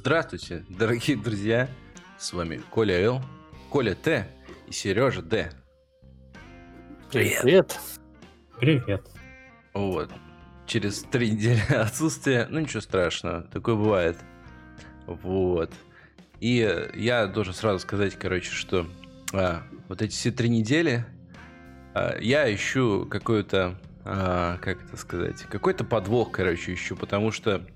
Здравствуйте, дорогие друзья! С вами Коля Л, Коля Т и Сережа Д. Привет. Привет. Привет. Вот. Через три недели отсутствия, ну ничего страшного, такое бывает. Вот. И я должен сразу сказать, короче, что а, вот эти все три недели а, я ищу какую-то, а, как это сказать, какой-то подвох, короче, ищу, потому что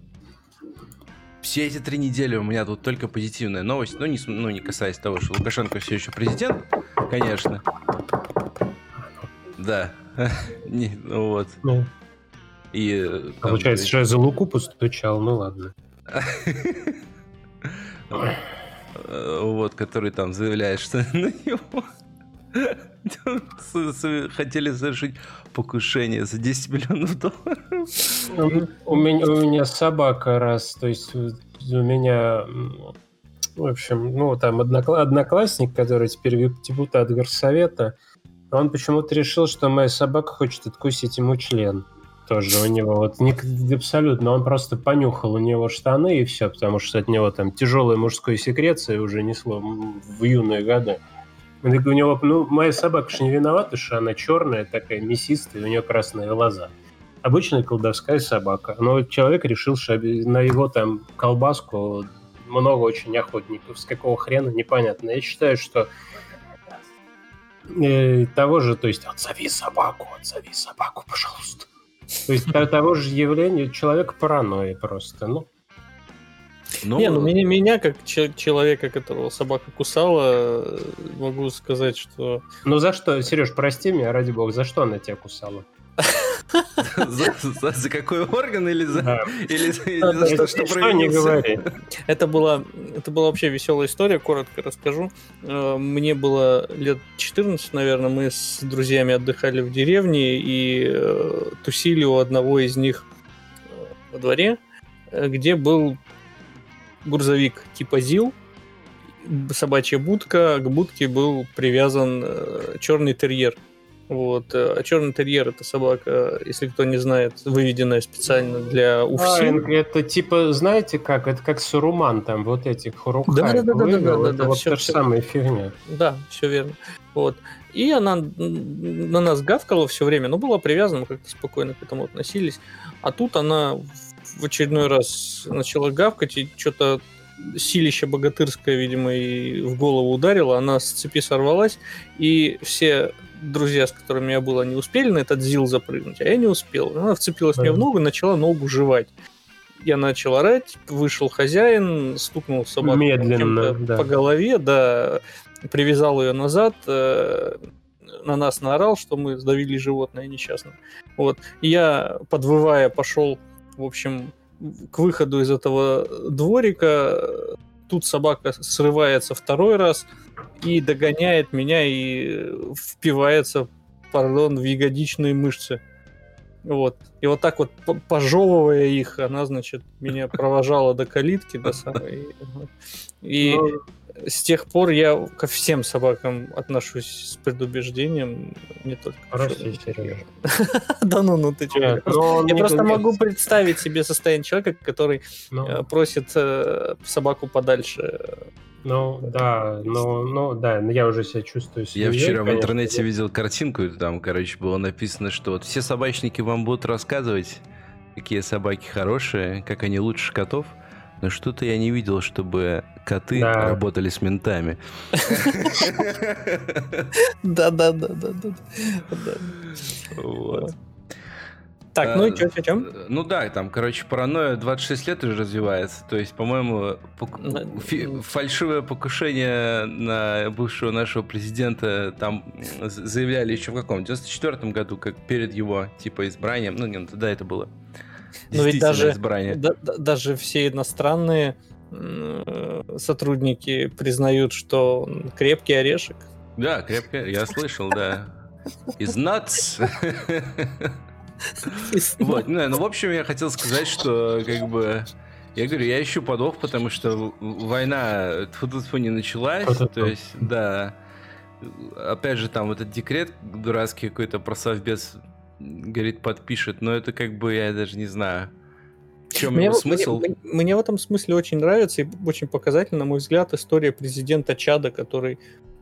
все эти три недели у меня тут только позитивная новость, ну не, ну, не касаясь того, что Лукашенко все еще президент, конечно. Да. не, ну вот. Ну. И, там, Получается, что я за Луку постучал, ну ладно. Вот, который там заявляет, что на него хотели совершить покушение за 10 миллионов долларов. У меня, у меня собака раз, то есть у меня, в общем, ну там одноклассник, который теперь депутат горсовета, он почему-то решил, что моя собака хочет откусить ему член. Тоже у него вот не абсолютно, он просто понюхал у него штаны и все, потому что от него там тяжелая мужской секреция уже несло в юные годы. У него, ну, моя собака же не виновата, что она черная, такая мясистая, у нее красные глаза. Обычная колдовская собака. Но человек решил, что на его там колбаску много очень охотников. С какого хрена, непонятно. Я считаю, что э, того же, то есть отзови собаку, отзови собаку, пожалуйста. То есть того же явления человек паранойи просто. Ну, ну, не, ну меня, меня как человека, которого собака кусала, могу сказать, что... Ну за что, Сереж, прости меня, ради бога, за что она тебя кусала? За, за, за какой орган или за, да. или, или за что, что, что не говори. Это была, это была вообще веселая история, коротко расскажу. Э, мне было лет 14, наверное, мы с друзьями отдыхали в деревне и э, тусили у одного из них э, во дворе, где был грузовик типа ЗИЛ, собачья будка, к будке был привязан э, черный терьер. Вот. Э, а черный терьер это собака, если кто не знает, выведенная специально для УФСИН. А, это типа, знаете как, это как Суруман там, вот этих хурухай. Да, да, да, да, да, да, да, да, вот все, та же самая фигня. Да, все верно. Вот. И она на нас гавкала все время, но была привязана, как-то спокойно к этому относились. А тут она в очередной раз начала гавкать, и что-то силище богатырское, видимо, и в голову ударило, она с цепи сорвалась, и все друзья, с которыми я был, они успели на этот зил запрыгнуть, а я не успел. Она вцепилась мне в ногу и начала ногу жевать. Я начал орать, вышел хозяин, стукнул собаку Медленно, да. по голове, да, привязал ее назад, э, на нас наорал, что мы сдавили животное несчастное. Вот. Я, подвывая, пошел в общем, к выходу из этого дворика тут собака срывается второй раз и догоняет меня и впивается, пардон, в ягодичные мышцы. Вот. И вот так вот, пожевывая их, она, значит, меня провожала до калитки, до самой. И ну, с тех пор я ко всем собакам отношусь с предубеждением, не только Прости, Сережа. Да ну, ну ты что? Я просто могу представить себе состояние человека, который ну. э, просит э, собаку подальше. Ну, да, ну, ну, да, я уже себя чувствую Я вчера в интернете видел картинку, там, короче, было написано, что вот все собачники вам будут рассказывать, какие собаки хорошие, как они лучше котов, но что-то я не видел, чтобы коты да. работали с ментами. Да, да, да, да, да. Вот. Так, ну и что, что, что? Ну да, там, короче, паранойя 26 лет уже развивается. То есть, по-моему, фи... фальшивое покушение на бывшего нашего президента там заявляли еще в каком? В 94 году, как перед его, типа, избранием. Ну, не, тогда это было. Но ведь даже, да, даже все иностранные сотрудники признают, что крепкий орешек. Да, крепкий, я слышал, да. Из nuts. Вот, ну, в общем, я хотел сказать, что, как бы, я говорю, я ищу подвох, потому что война тьфу не началась, то есть, да. Опять же, там вот этот декрет дурацкий какой-то про совбез, говорит, подпишет, но это как бы, я даже не знаю. чем Мне, его в- смысл? мне- мне в этом смысле очень нравится и очень показательна, на мой взгляд, история президента Чада, который...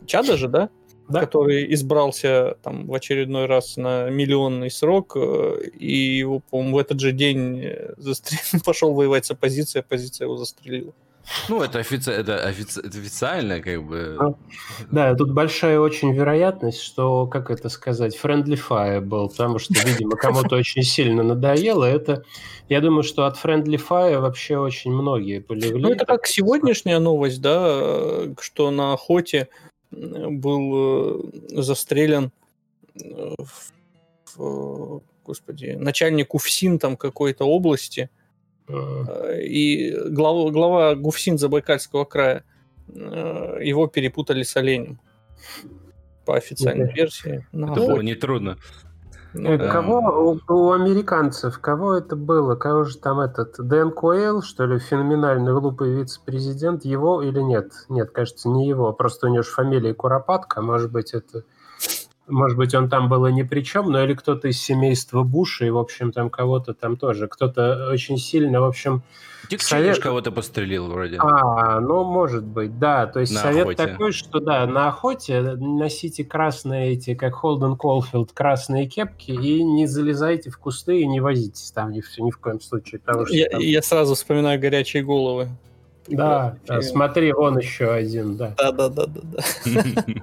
Чада же, да? Да. Который избрался там в очередной раз на миллионный срок, э, и его, по-моему, в этот же день э, застрелил, пошел воевать с оппозицией, оппозиция его застрелила. Ну, это, офици... это, офици- это официально, как бы. Ну, Да, тут большая очень вероятность, что, как это сказать, friendly fire был, потому что, видимо, кому-то очень сильно надоело. Это, я думаю, что от friendly fire вообще очень многие полегли. Ну, это как сегодняшняя новость, да, э, что на охоте э, был э, застрелен, э, в- в- господи, начальник УФСИН там какой-то области, Э, и глава, глава ГУФСИН Забайкальского края, его перепутали с оленем. По официальной версии. Это было нетрудно. Ну, Э. Кого у, у американцев, кого это было? Кого же там этот? Дэн Куэлл, что ли, феноменальный глупый вице-президент? Его или нет? Нет, кажется, не его. Просто у него же фамилия Куропатка. Может быть, это... Может быть, он там был и ни при чем, но или кто-то из семейства Буша, и, в общем, там кого-то там тоже. Кто-то очень сильно, в общем... Дик Совет- кого-то пострелил вроде. А, ну, может быть, да. То есть На совет охоте. такой, что, да, на охоте носите красные эти, как Холден Колфилд, красные кепки и не залезайте в кусты и не возитесь там ни, в- ни в коем случае. Потому что я, там- я сразу вспоминаю горячие головы. Да, да, смотри, вон еще один, да. Да, да, да, да, да.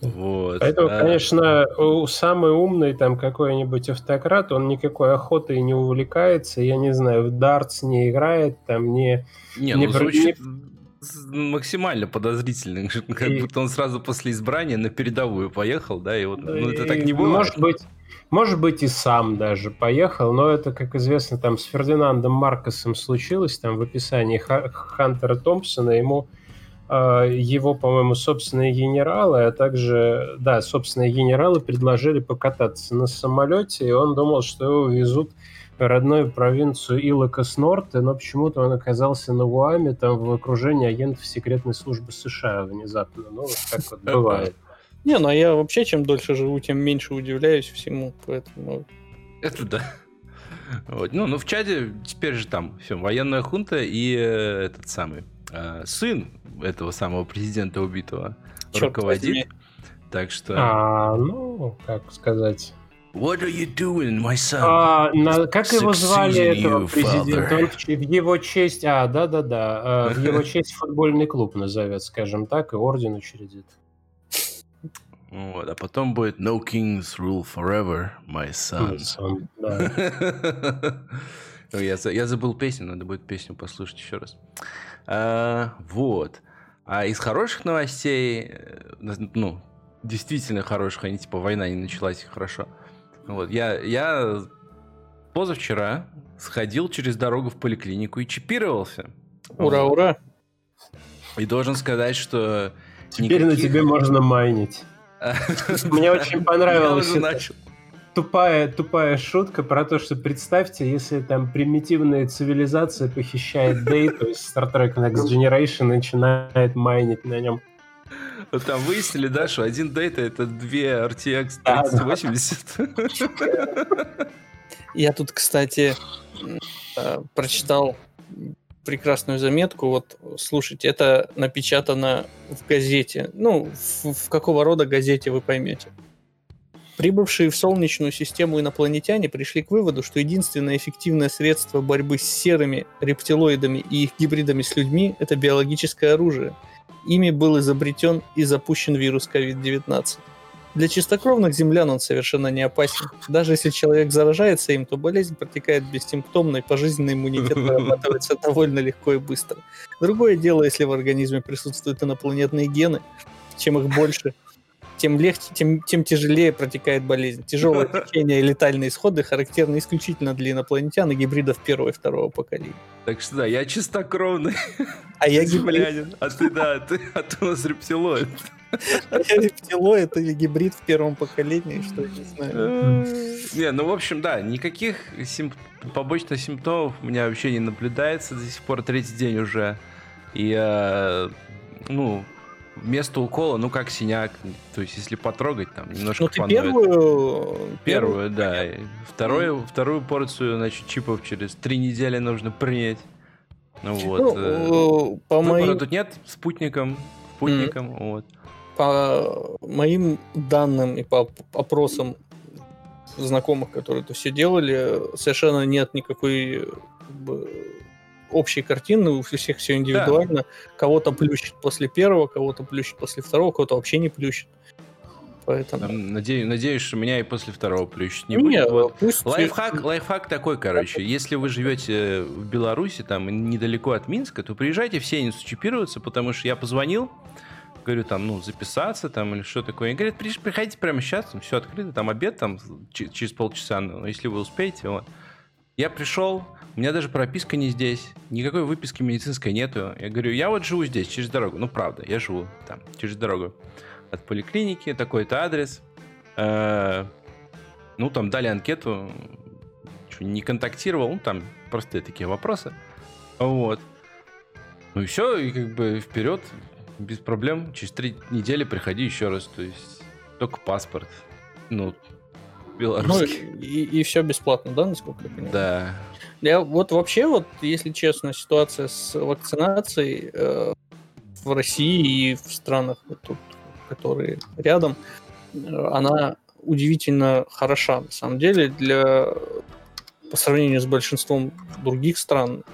Вот. Поэтому, А, конечно, у- самый умный там какой-нибудь автократ, он никакой охотой не увлекается, я не знаю, в дартс не играет, там не... Не, не ну про- звучит с- максимально подозрительно. Как И- будто он сразу после избрания на передовую поехал, да, и вот, ну это И, так не бывает. Может быть, может быть, и сам даже поехал, но это, как известно, там с Фердинандом Маркосом случилось, там в описании Ха- Хантера Томпсона ему его, по-моему, собственные генералы, а также, да, собственные генералы предложили покататься на самолете, и он думал, что его везут в родную провинцию Илокос Норте, но почему-то он оказался на Гуаме, там в окружении агентов секретной службы США внезапно. Ну, вот так вот бывает. Не, ну а я вообще, чем дольше живу, тем меньше удивляюсь всему, поэтому... Это да. Вот. Ну, ну, в чаде теперь же там все, военная хунта и э, этот самый сын этого самого президента убитого Чёрт руководит. возьми. Так что... А, ну, как сказать... What are you doing, my son? А, на- как его звали этого президента? Он в, его честь, а, да-да-да, а, в его честь футбольный клуб назовет, скажем так, и орден учредит. Вот, а потом будет No kings rule forever, my son. Он, да. Ой, Я, я забыл песню, надо будет песню послушать еще раз. А, вот. А из хороших новостей, э, ну, действительно хороших, они типа война не началась хорошо. Вот, я, я позавчера сходил через дорогу в поликлинику и чипировался. Ура, Вот. ура! И должен сказать, что... Теперь на никаких- тебе можно майнить. Мне очень Я понравилось уже это. начал. Тупая, тупая шутка про то, что представьте, если там примитивная цивилизация похищает Дэй, то есть Star Trek Next Generation начинает майнить на нем. Вот там выяснили, да, что один дейта это две RTX Да, да. 3080. Я тут, кстати, э, прочитал прекрасную заметку. Вот, слушайте, это напечатано в газете. Ну, в, в какого рода газете вы поймете. Прибывшие в Солнечную систему инопланетяне пришли к выводу, что единственное эффективное средство борьбы с серыми рептилоидами и их гибридами с людьми – это биологическое оружие. Ими был изобретен и запущен вирус COVID-19. Для чистокровных землян он совершенно не опасен. Даже если человек заражается им, то болезнь протекает бессимптомно, и пожизненный иммунитет вырабатывается довольно легко и быстро. Другое дело, если в организме присутствуют инопланетные гены, чем их больше, тем легче, тем, тем тяжелее протекает болезнь. Тяжелое течение и летальные исходы характерны исключительно для инопланетян и гибридов первого и второго поколения. Так что да, я чистокровный А я гибрид. А ты, да, ты, а ты у нас рептилоид. а я рептилоид или гибрид в первом поколении, что я не знаю. Не, ну, в общем, да, никаких симп- побочных симптомов у меня вообще не наблюдается до сих пор, третий день уже. И, э, ну, вместо укола, ну как синяк. То есть, если потрогать, там немножко Ну, ты поноет. первую... Первую, да. Вторую, вторую порцию, значит, чипов через три недели нужно принять. Ну вот. Ну, э, по моим, тут нет, спутником, спутником, вот. по моим данным и по опросам знакомых, которые это все делали, совершенно нет никакой как бы, общей картины, у всех все индивидуально. Кого-то плющит после первого, кого-то плющит после второго, кого-то вообще не плющит. Поэтому... Надеюсь, надеюсь, что меня и после второго плющить не, Не, будет. Вот. пусть... Лайфхак, лайфхак такой, короче. Если вы живете в Беларуси, там недалеко от Минска, то приезжайте в Сеницу чипироваться, потому что я позвонил, говорю, там, ну, записаться там или что такое. Они говорят, «При- приходите прямо сейчас, там все открыто, там обед там через полчаса, ну, если вы успеете, вот. Я пришел, у меня даже прописка не здесь, никакой выписки медицинской нету. Я говорю, я вот живу здесь, через дорогу. Ну, правда, я живу там, через дорогу от поликлиники, такой-то адрес. Э, Ну, там дали анкету, не контактировал, ну, там простые такие вопросы. Вот. Ну и все, и как бы вперед, без проблем. Через три недели приходи еще раз, то есть только паспорт. Ну, Ну, белорусский. и, все бесплатно, да, насколько я понимаю? Да. Я вот вообще, вот, если честно, ситуация с вакцинацией э, в России и в странах, вот тут, которые рядом, э, она удивительно хороша, на самом деле, для по сравнению с большинством других стран.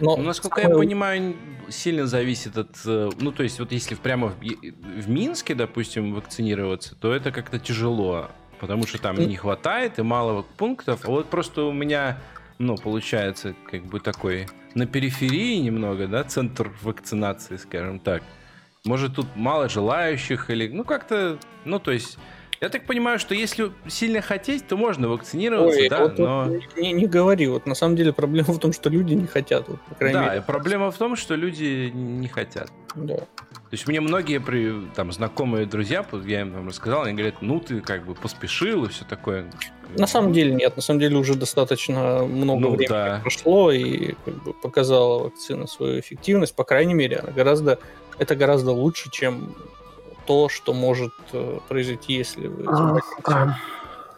Но Ну, насколько я самое- понимаю, сильно зависит от... э, Ну, то есть, вот если прямо в, в Минске, допустим, вакцинироваться, то это как-то тяжело, потому что там не хватает и мало пунктов. А вот просто у меня, ну, получается, как бы такой на периферии немного, да, центр вакцинации, скажем так. Может, тут мало желающих или... Ну, как-то... Ну, то есть... Я так понимаю, что если сильно хотеть, то можно вакцинироваться, Ой, да, вот, вот но... не, не говори, вот на самом деле проблема в том, что люди не хотят, вот, по крайней Да, мере. и проблема в том, что люди не хотят. Да. То есть мне многие при, там знакомые друзья, я им там рассказал, они говорят, ну ты как бы поспешил и все такое. На самом деле нет, на самом деле уже достаточно много Ну, времени да. прошло и как бы показала вакцина свою эффективность. По крайней мере, она гораздо, это гораздо лучше, чем то, что может э, произойти, если вы. А,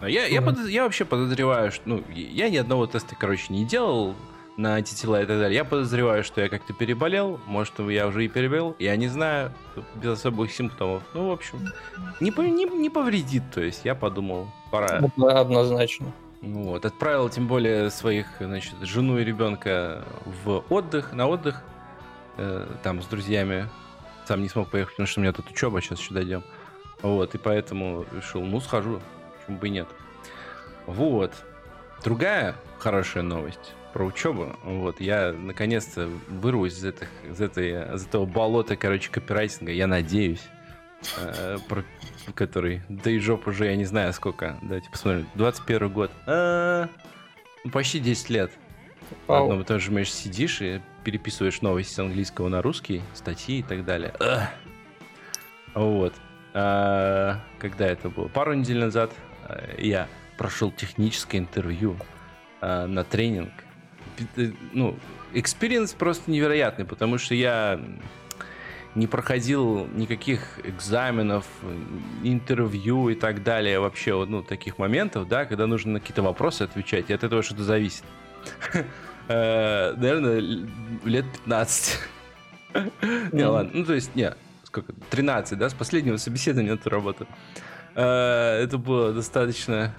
А Я, я, подоз- я вообще подозреваю, что ну, я ни одного теста, короче, не делал на антитела и так далее. Я подозреваю, что я как-то переболел, может, я уже и переболел, я не знаю, без особых симптомов. Ну, в общем, не, не, не повредит, то есть я подумал, пора. Одно- Однозначно. Ну Вот, отправил тем более своих, значит, жену и ребенка в отдых, на отдых, э, там с друзьями. Сам не смог поехать, потому что у меня тут учеба, сейчас еще дойдем. Вот, и поэтому решил, ну, схожу, почему бы и нет. Вот. Другая хорошая новость про учебу. Вот, я наконец-то вырвусь из, этих, из, этой, из этого болота, короче, копирайтинга, я надеюсь. э, про- который, да и жоп уже, я не знаю сколько. Давайте посмотрим. 21 год. А, ну, почти 10 лет. Вау. одном и том же сидишь и переписываешь новости с английского на русский, статьи и так далее. Вот. А, когда это было? Пару недель назад а, я прошел техническое интервью а, на тренинг. Э, Ну, experience просто невероятный, потому что я не проходил никаких экзаменов, интервью и так далее, вообще, ну, таких моментов, да, когда нужно на какие-то вопросы отвечать, и от этого что-то зависит. Э, Наверное, лет 15. Не, ладно, ну, то есть, не, сколько, 13, да, с последнего собеседования на эту работу. Э, Это было достаточно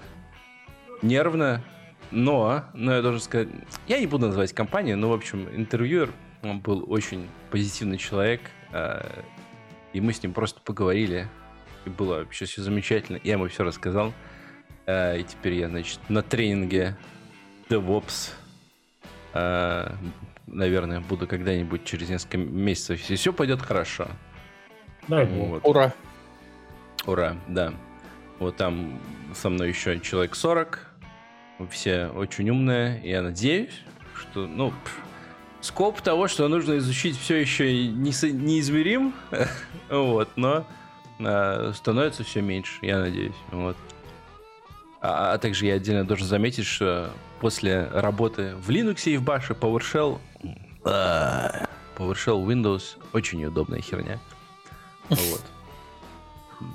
нервно, но, но я должен сказать, я не буду называть компанию, но, в общем, интервьюер, он был очень позитивный человек, э, и мы с ним просто поговорили, и было вообще все замечательно, я ему все рассказал, Э, и теперь я, значит, на тренинге DevOps, наверное, буду когда-нибудь через несколько месяцев, если все пойдет хорошо. Бог. Вот. Ура. Ура, да. Вот там со мной еще человек 40. Все очень умные. Я надеюсь, что, ну, пф, скоп того, что нужно изучить, все еще и не неизмерим. вот, но а, становится все меньше, я надеюсь. Вот. А, а также я отдельно должен заметить, что после работы в Linux и в Bash PowerShell, PowerShell Windows очень неудобная херня. Вот.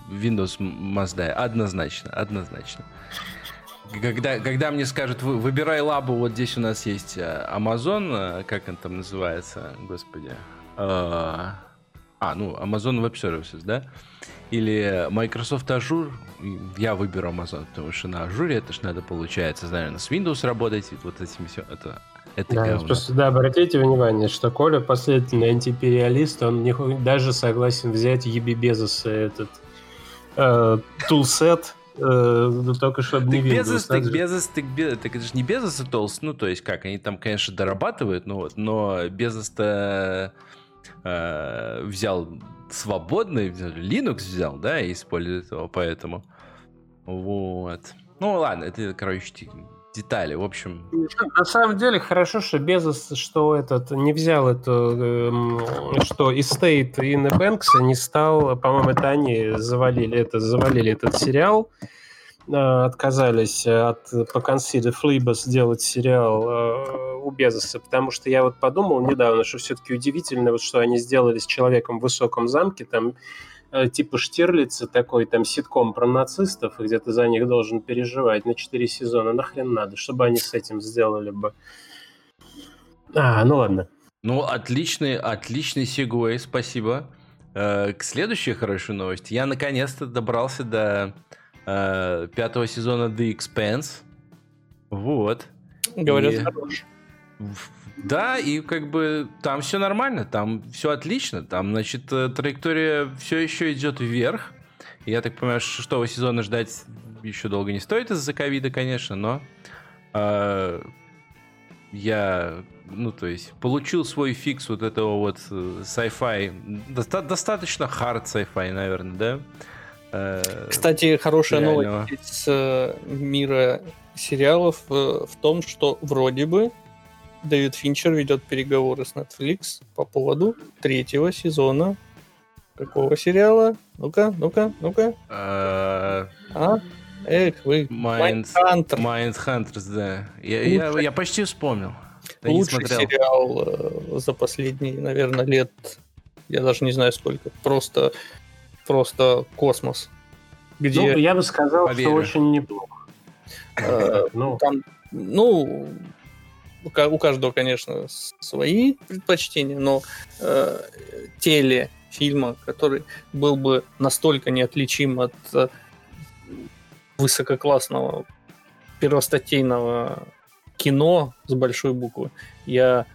Windows must die. Однозначно, однозначно. Когда, когда мне скажут, выбирай лабу, вот здесь у нас есть э, Amazon, э, как он там называется, господи. А, а ну, Amazon Web Services, да? Или Microsoft Azure, я выберу Amazon, потому что на Azure это же надо, получается, наверное, с Windows работать, вот этим все, это это да, просто, да, обратите внимание, что Коля последовательный антипериалист, он не, даже согласен взять Еби Безоса этот э, тулсет, э, только чтобы не Безос, так Безос, так, Безос, так это же не Безос и Толст, ну, то есть как, они там, конечно, дорабатывают, ну, вот, но Безос-то э, взял свободный, Linux взял, да, и использует его, поэтому вот. Ну, ладно, это, короче, детали, в общем. На самом деле хорошо, что Безос, что этот не взял это, э, что Estate in Banks не стал, по-моему, это они завалили это, завалили этот сериал, отказались от по Consider Флибас сделать сериал э, у Безоса, потому что я вот подумал недавно, что все-таки удивительно, вот что они сделали с человеком в высоком замке, там Э, типа Штирлица, такой там ситком про нацистов, где ты за них должен переживать на 4 сезона. Нахрен надо, чтобы они с этим сделали бы. А, ну ладно. Ну, отличный, отличный сегвей, спасибо. Э, к следующей хорошей новости. Я наконец-то добрался до э, пятого сезона The Expanse. Вот. Говорят, и... хорош. Да, и как бы там все нормально, там все отлично. Там, значит, э, траектория все еще идет вверх. Я так понимаю, шестого сезона ждать еще долго не стоит из-за ковида, конечно, но э, я, ну, то есть, получил свой фикс вот этого вот э, sci-fi, доста- достаточно hard sci-fi, наверное, да? Э, Кстати, хорошая реального. новость из э, мира сериалов э, в том, что вроде бы Дэвид Финчер ведет переговоры с Netflix по поводу третьего сезона какого сериала? Ну-ка, ну-ка, ну-ка. А? а? Эх, вы. Mindhunter. Mindhunters, да. Я, я, я почти вспомнил. Да Лучший сериал за последние, наверное, лет, я даже не знаю сколько. Просто, просто космос. Где... Ну, я бы сказал, Поверю. что очень неплохо. Э, ну, там, ну, у каждого, конечно, свои предпочтения, но э, телефильма, который был бы настолько неотличим от э, высококлассного первостатейного кино с большой буквы, я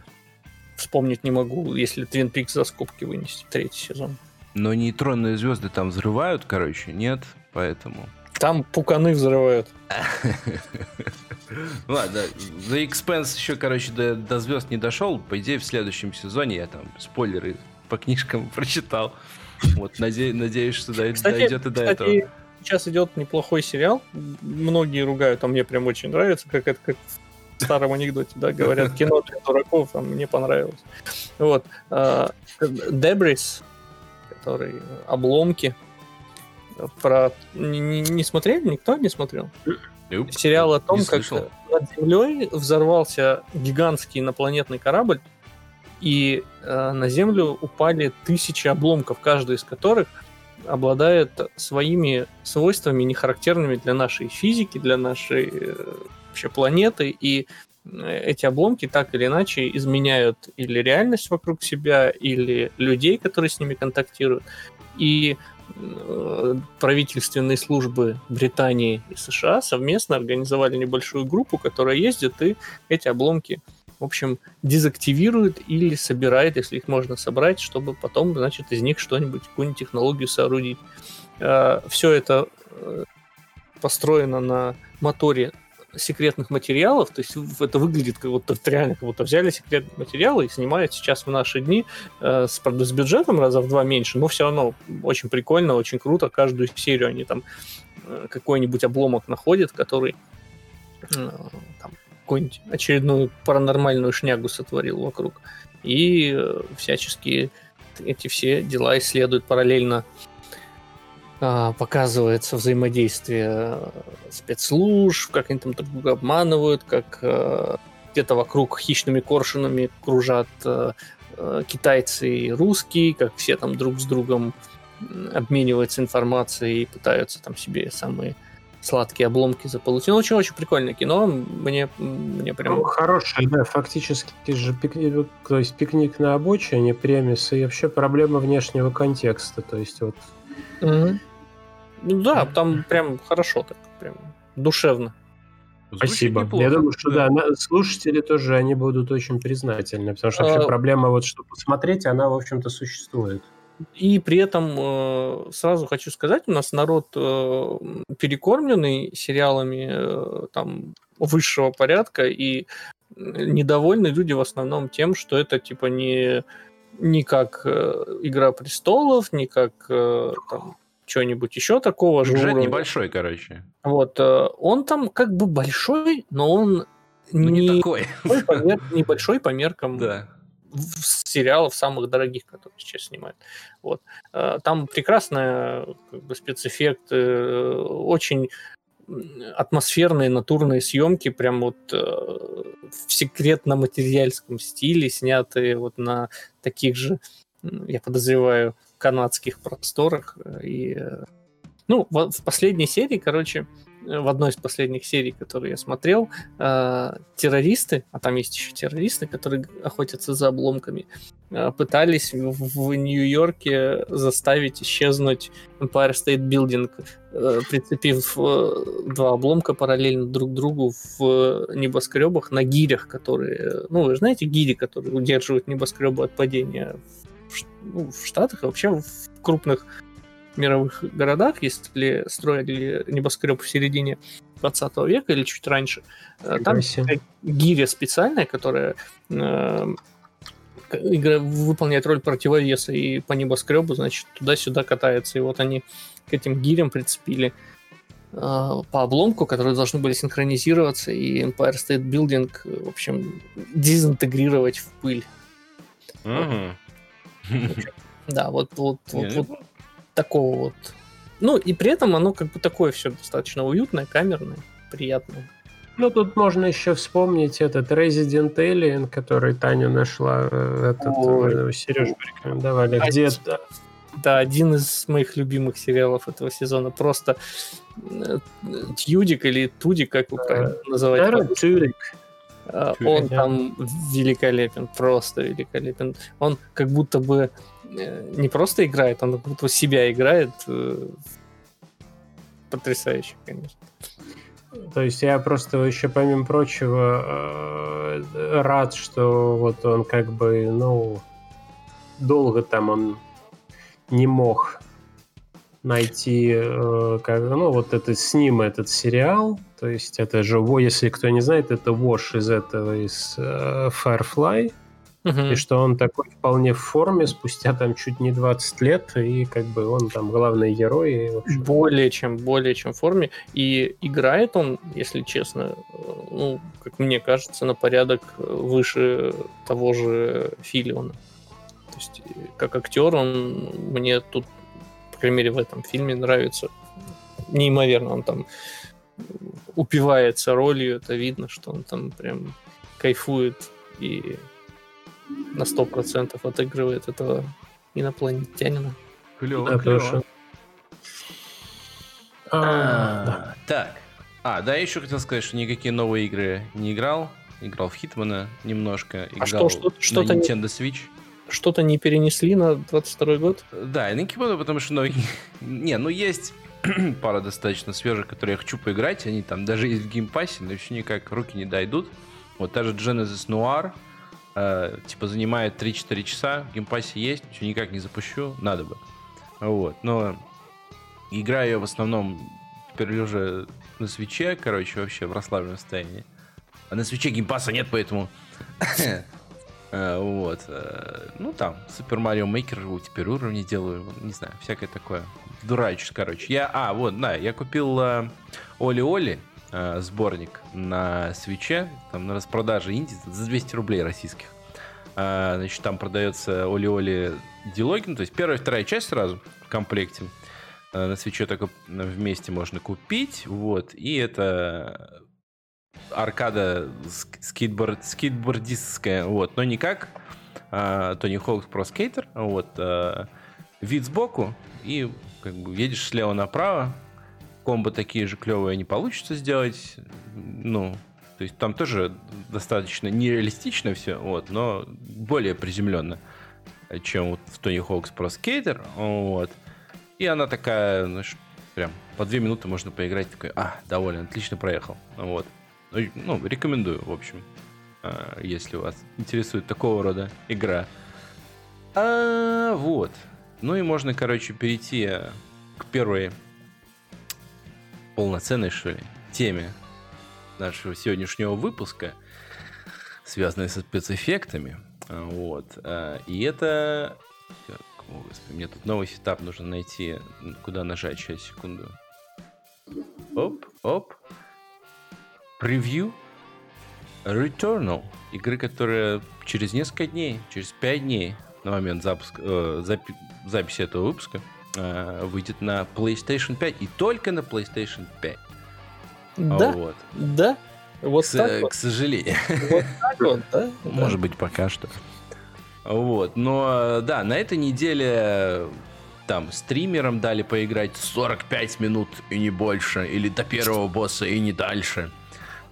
вспомнить не могу, если Твин Пикс за скобки вынести третий сезон. Но нейтронные звезды там взрывают, короче, нет, поэтому... Там пуканы взрывают. Ладно, The Expense еще, короче, до, до звезд не дошел. По идее, в следующем сезоне я там спойлеры по книжкам прочитал. Вот, наде, надеюсь, что дойдет и до этого. Сейчас идет неплохой сериал. Многие ругают, а мне прям очень нравится, как это как в старом анекдоте, да, говорят, кино для дураков, а мне понравилось. Вот. Дебрис, который обломки, про... Не, не, не смотрели? Никто не смотрел? Nope. Сериал о том, как над Землей взорвался гигантский инопланетный корабль, и э, на Землю упали тысячи обломков, каждый из которых обладает своими свойствами, не характерными для нашей физики, для нашей э, вообще планеты, и эти обломки так или иначе изменяют или реальность вокруг себя, или людей, которые с ними контактируют. И Э, правительственные службы Британии и США совместно организовали небольшую группу, которая ездит и эти обломки, в общем, дезактивирует или собирает, если их можно собрать, чтобы потом, значит, из них что-нибудь, какую-нибудь технологию соорудить. Э, Все это э, построено на моторе секретных материалов, то есть это выглядит как будто реально как будто взяли секретные материалы и снимают сейчас в наши дни э, с, правда, с бюджетом раза в два меньше, но все равно очень прикольно, очень круто. Каждую серию они там э, какой-нибудь обломок находят, который э, там, какую-нибудь очередную паранормальную шнягу сотворил вокруг. И э, всячески эти все дела исследуют параллельно показывается взаимодействие э, спецслужб, как они там друг друга обманывают, как э, где-то вокруг хищными коршунами кружат э, китайцы и русские, как все там друг с другом обмениваются информацией и пытаются там себе самые сладкие обломки заполучить. Ну, очень-очень прикольное кино. Мне, мне прям... Ну, хорошее, да, фактически же пикник, то есть пикник на обочине, премис и вообще проблема внешнего контекста. То есть вот... Mm-hmm. Ну да, там прям хорошо так, прям душевно. Звучит Спасибо. Неплохо. Я думаю, что да. да, слушатели тоже они будут очень признательны, потому что вообще а... проблема вот, что посмотреть, она, в общем-то, существует. И при этом э, сразу хочу сказать, у нас народ э, перекормленный сериалами э, там высшего порядка, и недовольны люди в основном тем, что это типа не, не как Игра престолов, не как там, что-нибудь еще такого же. Бюджет небольшой, короче. Вот, он там как бы большой, но он ну, не, не такой. Небольшой по меркам да сериалов самых дорогих, которые сейчас снимают. Вот. Э, там прекрасная как бы, спецэффект, очень атмосферные натурные съемки, прям вот э, в секретно-материальском стиле, снятые вот на таких же, я подозреваю, канадских просторах. И, э, ну, в, последней серии, короче, в одной из последних серий, которые я смотрел, э, террористы, а там есть еще террористы, которые охотятся за обломками, э, пытались в, в Нью-Йорке заставить исчезнуть Empire State Building, э, прицепив э, два обломка параллельно друг другу в небоскребах на гирях, которые, ну, вы знаете, гири, которые удерживают небоскребы от падения ну, в Штатах и вообще в крупных мировых городах, если строили небоскреб в середине 20 века или чуть раньше, э, там гиря специальная, которая э, выполняет роль противовеса и по небоскребу, значит, туда-сюда катается. И вот они к этим гирям прицепили э, по обломку, которые должны были синхронизироваться, и Empire State Building, в общем, дезинтегрировать в пыль. Да, вот, вот, вот, вот такого вот. Ну, и при этом оно как бы такое все достаточно уютное, камерное, приятное. Ну, тут можно еще вспомнить этот Resident Alien, который Таня нашла, э, этот, Ой. Сереж порекомендовали. Где то Да, один из моих любимых сериалов этого сезона. Просто э, Тьюдик или Тудик, как вы правильно называете? Тюдик. А, он там великолепен, просто великолепен. Он как будто бы Э, не просто играет, он как будто себя играет. Э, потрясающе, конечно. То есть я просто еще, помимо прочего, э, рад, что вот он как бы, ну, долго там он не мог найти, как, ну, вот это с ним этот сериал. То есть это же, если кто не знает, это Вош из этого, из Firefly угу. и что он такой вполне в форме спустя там чуть не 20 лет, и как бы он там главный герой. И, общем... Более чем, более чем в форме. И играет он, если честно, ну, как мне кажется, на порядок выше того же Филиона. То есть, как актер, он мне тут, по крайней мере, в этом фильме нравится неимоверно. Он там упивается ролью, это видно, что он там прям кайфует и на 100% отыгрывает этого инопланетянина. Клево, да, клево. А, а, так. А, да, я еще хотел сказать, что никакие новые игры не играл. Играл в Hitman а немножко. А играл а что, что, что-то на Nintendo Switch. Что-то не перенесли на 22 год? Да, и на Кимоно, потому что новый... не, ну есть пара достаточно свежих, которые я хочу поиграть. Они там даже есть в Game Pass е, но еще никак руки не дойдут. Вот та же Genesis Noir, э, типа занимает 3-4 часа, в Game Pass е есть, еще никак не запущу, надо бы. Вот, но играю я в основном теперь уже на свече, короче, вообще в расслабленном состоянии. А на свече геймпасса нет, поэтому... Э, вот. Э, ну, там, Супер Марио Мейкер теперь уровни делаю, не знаю, всякое такое. Дурачусь, короче. Я, а, вот, да, я купил Оли-Оли, э, сборник на свече, там на распродаже инди за 200 рублей российских. Значит, там продается Оли-Оли Дилогин, то есть первая и вторая часть сразу в комплекте. На свече только вместе можно купить, вот, и это аркада скейтборд, скейтбордистская, вот, но не как э, Тони Хоук про скейтер, вот, э, вид сбоку и как бы едешь слева направо. Комбо такие же клевые не получится сделать. Ну, то есть там тоже достаточно нереалистично все, вот, но более приземленно, чем вот в Tony Hawk's Pro Skater. Вот. И она такая, знаешь, прям по две минуты можно поиграть. Такой, а, доволен, отлично проехал. Вот. Ну, рекомендую, в общем, а, если вас интересует такого рода игра. А, вот. Ну и можно, короче, перейти к первой полноценной, что ли, теме нашего сегодняшнего выпуска, связанной со спецэффектами. Вот. А, и это... О, господи, мне тут новый сетап нужно найти. Куда нажать? Сейчас, секунду. Оп, оп. Превью Returnal. Игры, которая через несколько дней, через 5 дней на момент запуска, э, запи- записи этого выпуска э, выйдет на PlayStation 5 и только на PlayStation 5. Да, Вот. да. Вот к, так к вот. сожалению. Вот так вот, да? Может быть, пока что. Вот. Но да, на этой неделе там стримерам дали поиграть 45 минут и не больше, или до первого босса и не дальше.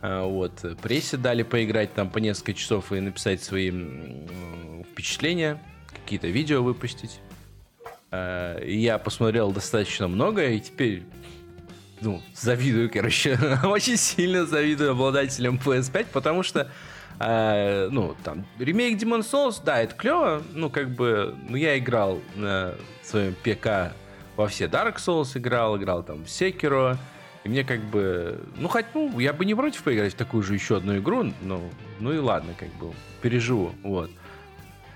А, Вот. Прессе дали поиграть там по несколько часов и написать свои м, впечатления, какие-то видео выпустить. А, Я посмотрел достаточно много, и теперь ну, завидую, короче, очень сильно завидую обладателям PS5, потому что, э, ну, там, ремейк Demon Souls, да, это клево, ну, как бы, ну, я играл на своем ПК во все Dark Souls играл, играл там в Sekiro, и мне как бы, ну, хоть, ну, я бы не против поиграть в такую же еще одну игру, ну, ну и ладно, как бы, переживу, вот.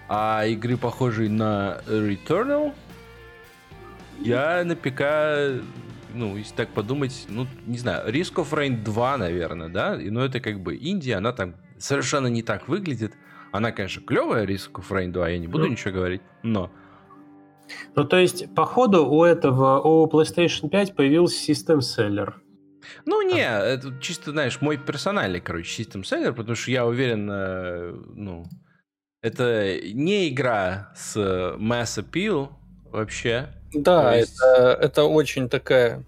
А игры, похожие на Returnal, я на ПК, ну, если так подумать, ну, не знаю, Risk of Rain 2, наверное, да? И, Ну, это как бы Индия, она там совершенно не так выглядит. Она, конечно, клевая, Risk of Rain 2, я не буду Ну. ничего говорить, но... Ну, то есть, походу, у этого, у PlayStation 5 появился System Seller. Ну, не, это чисто, знаешь, мой персональный, короче, систем селлер, потому что я уверен, э, ну, это не игра с mass appeal вообще. Да, есть- это, это очень такая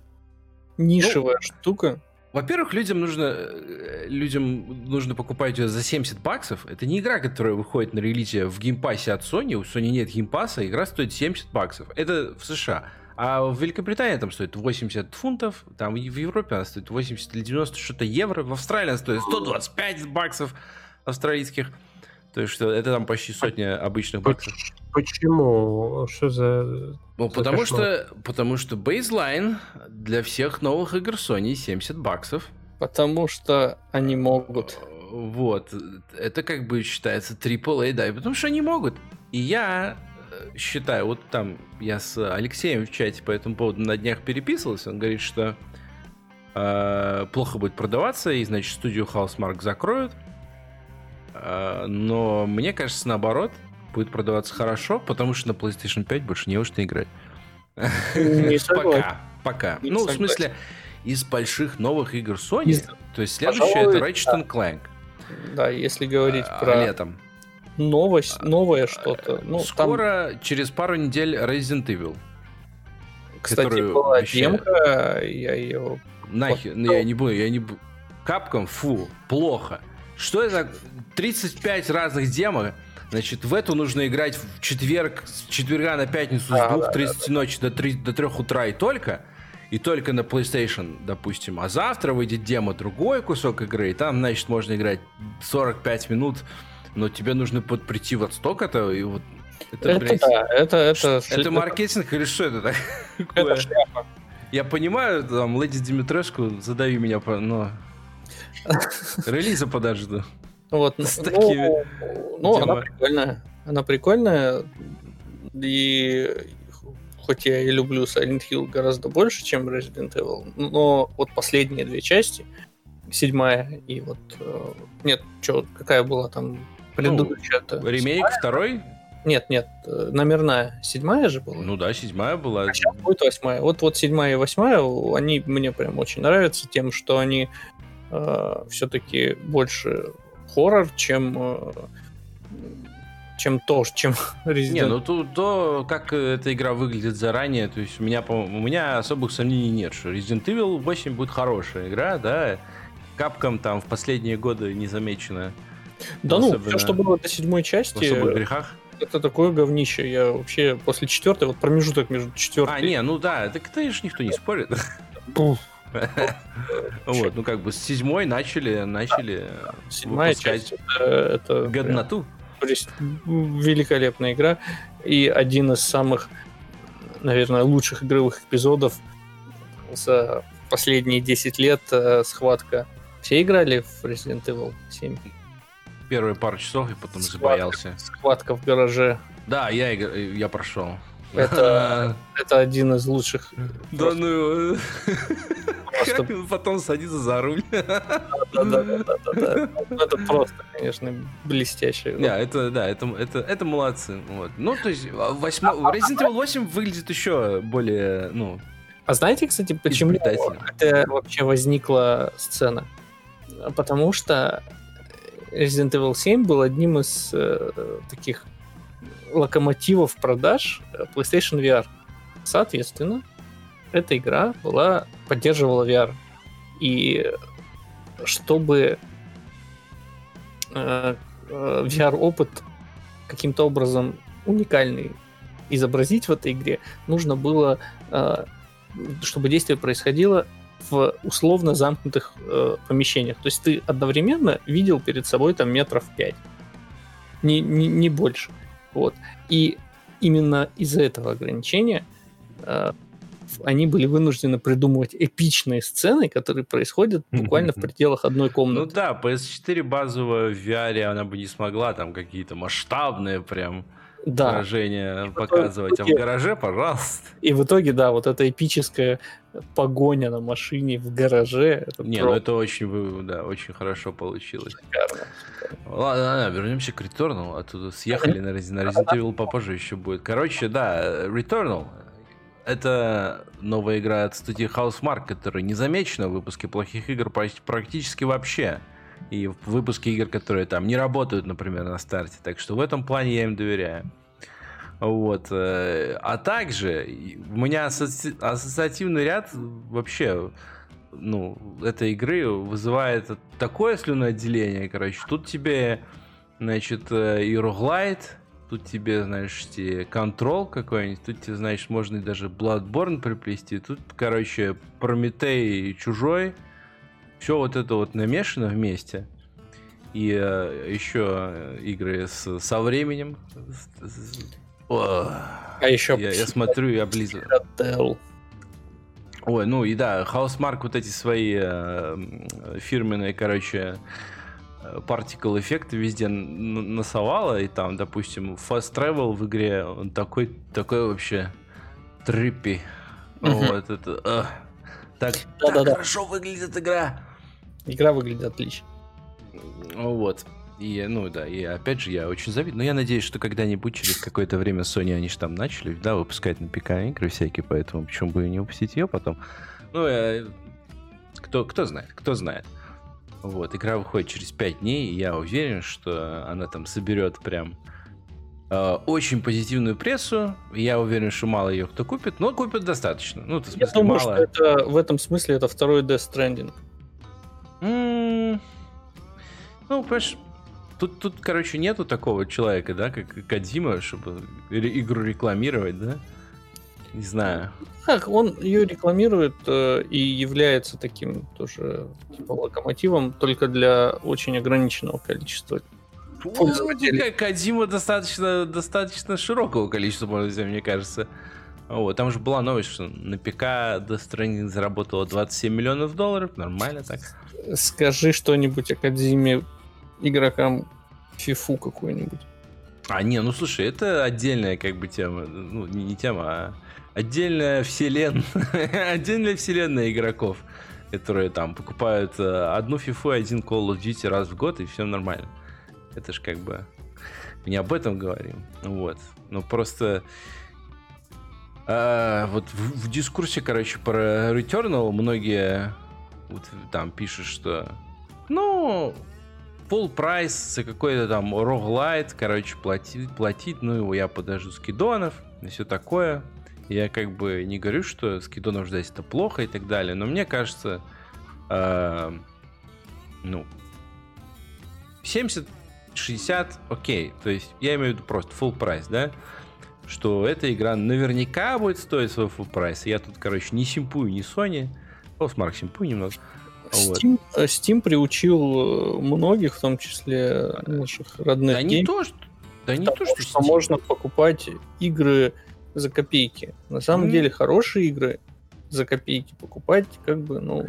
нишевая штука. Во-первых, людям нужно, э, людям нужно покупать ее за 70 баксов. Это не игра, которая выходит на релизе в Game Pass е от Sony. У Sony нет Game Pass а, игра стоит 70 баксов. Это в США. А в Великобритании там стоит 80 фунтов, там в Европе она стоит 80 или 90 что-то евро, в Австралии она стоит 125 баксов австралийских. То есть что это там почти сотня обычных баксов. Почему? Что за... Ну, За потому кошмар. что, потому что бейзлайн для всех новых игр Sony 70 баксов. Потому что они могут. Вот. Это как бы считается AAA, да, и потому что они могут. И я э, считаю, вот там я с Алексеем в чате по этому поводу на днях переписывался, он говорит, что э, плохо будет продаваться, и, значит, студию Housemark закроют. Э, но мне кажется, наоборот, будет продаваться хорошо, потому что на PlayStation 5 больше не во что играть. Не согласен. Пока. Пока. Не ну, в смысле, из больших новых игр Sony, Из- то есть следующее это Ratchet and Clank. Да, если говорить а, про летом. новость, новое что-то. Ну, там, Скоро, через пару недель, Resident Evil. кстати, была вообще- демка, я ее... Нахер, ну, я не буду, я не буду. Капком, фу, плохо. Что это? 35 разных демо. Значит, в эту нужно играть в четверг, с четверга на пятницу с Да, 2.30 ночи до, 3, до 3 утра и только. И только на PlayStation, допустим. А завтра выйдет демо другой кусок игры, и там, значит, можно играть 45 минут, но тебе нужно под прийти вот столько-то, и вот... Это, Это, блядь, да, это... Это, это маркетинг или что это это такое? шляпа. Я понимаю, там, Леди Димитрешку, задави меня, но... Релиза подожду. Вот, С ну, такими ну, она дела. прикольная. Она прикольная. И хоть я и люблю Silent Hill гораздо больше, чем Resident Evil, но вот последние две части, седьмая и вот... э, Нет, что, какая была там предыдущая-то? Ремейк второй? Нет, нет, э, номерная. Седьмая же была? Ну да, седьмая была. А сейчас будет восьмая. Вот, вот седьмая и восьмая, они мне прям очень нравятся тем, что они все-таки больше хоррор, чем, э, чем то, чем Resident. Не, ну то, то, как эта игра выглядит заранее, то есть у меня, по- у меня особых сомнений нет, что Resident Evil 8 будет хорошая игра, да, Капком там в последние годы не замечено да ну, особенно все, что было до седьмой в части, особых грехах. это такое говнище. Я вообще после четвертой, вот промежуток между четвертой А, не, ну да, так это же никто не спорит. Вот, ну как бы с седьмой начали, начали седьмая часть, это, годноту. великолепная игра. И один из самых, наверное, лучших игровых эпизодов за последние 10 лет э, схватка. Все играли в Resident Evil 7? Первые пару часов и потом Схватка. забоялся. Схватка в гараже. Да, я, я прошел. Это- Это один из лучших. Да ну... Просто- Как он потом садится за руль. Да-да-да-да-да. Ну, Это просто, конечно, блестящее. Да, это, да, это, это, это молодцы. Вот. Ну, то есть, а, восьмо... Resident Evil 8 выглядит еще более, ну, А знаете, кстати, почему это вообще возникла сцена? Потому что Resident Evil 7 был одним из э, таких локомотивов продаж э, PlayStation VR. Соответственно, эта игра была поддерживала VR. И чтобы э, э, VR-опыт каким-то образом уникальный изобразить в этой игре, нужно было э, чтобы действие происходило в условно замкнутых э, помещениях. То есть ты одновременно видел перед собой там метров 5. Не, не, не больше. Вот. И именно из-за этого ограничения э, они были вынуждены придумывать эпичные сцены, которые происходят буквально в пределах одной Ну комнаты. да, PS4 базовая в VR она бы не смогла там какие-то масштабные прям да. выражения в итоге- показывать. А в гараже, пожалуйста. И в итоге, да, вот эта эпическая погоня на машине в гараже. Это Не, ну просто это очень, да, очень хорошо получилось. шикарно. Ладно, ладно, вернемся к Returnal. Оттуда съехали на Resident, Evil попозже еще будет. Короче, да, Returnal. Это новая игра от студии Housemark, которая не замечена в выпуске плохих игр практически вообще. И в выпуске игр, которые там не работают, например, на старте. Так что в этом плане я им доверяю. Вот. э, А также и у меня асоци- ассоциативный ряд вообще ну, этой игры вызывает такое слюноотделение, короче. Тут тебе, значит, э, и роглайт, тут тебе, знаешь, те контрол какой-нибудь, тут тебе, значит, можно и даже Bloodborne приплести. Тут, короче, Прометей и Чужой. Все вот это вот намешано вместе. И еще игры с, со временем. О, А еще я, я смотрю и облизываю. Ой, ну и да, Housemark вот эти свои э, фирменные, короче, э, particle эффекты везде насовала, и там, допустим, Fast Travel в игре, он такой, такой вообще триппи. Мгм. Вот это... так, так Да-да-да. хорошо выглядит игра. Игра выглядит отлично. Вот. И, ну да, и опять же, я очень завидую. Но я надеюсь, что когда-нибудь через какое-то время Sony, они же там начали, да, выпускать на ПК игры всякие, поэтому почему бы и не упустить ее потом. Ну, э, кто, кто знает, кто знает. Вот, игра выходит через 5 дней, и я уверен, что она там соберет прям э, очень позитивную прессу. Я уверен, что мало ее кто купит, но купит достаточно. Ну, в Я смысле, думаю, мало. что это в этом смысле это второй Death Stranding. Ну, понимаешь, тут, тут, короче, нету такого человека, да, как Кадима, чтобы игру рекламировать, да? Не знаю. Так, он ее рекламирует э, и является таким тоже типа, локомотивом только для очень ограниченного количества. Пользователи. Ну, Кадима достаточно, достаточно широкого количества пользователей, мне кажется. Вот, там же была новость, что на ПК Death Stranding заработала 27 миллионов долларов. Нормально так. Скажи что-нибудь Кадзиме игрокам фифу какой-нибудь. А, не, ну слушай, это отдельная как бы тема. Ну, не, не тема, а отдельная вселенная. отдельная вселенная игроков, которые там покупают э, одну фифу и один Call of Duty раз в год, и все нормально. Это ж как бы... Не об этом говорим. Вот. Ну просто... а, вот в, в дискурсе, короче, про Returnal многие там пишут, что ну, full прайс за какой-то там роглайт, короче, платить, платить, ну его я подожду скидонов и все такое. Я как бы не говорю, что скидонов ждать это плохо и так далее, но мне кажется, э, ну, 70 60, окей. То есть я имею в виду просто full price, да? Что эта игра наверняка будет стоить свой full price. Я тут, короче, не симпую, не Sony. О, Смарк симпую немного. Steam, вот. Steam приучил э, многих, в том числе наших родных Да не то, что... Да не то, что, что можно покупать игры за копейки. На самом mm. деле хорошие игры за копейки покупать, как бы, ну,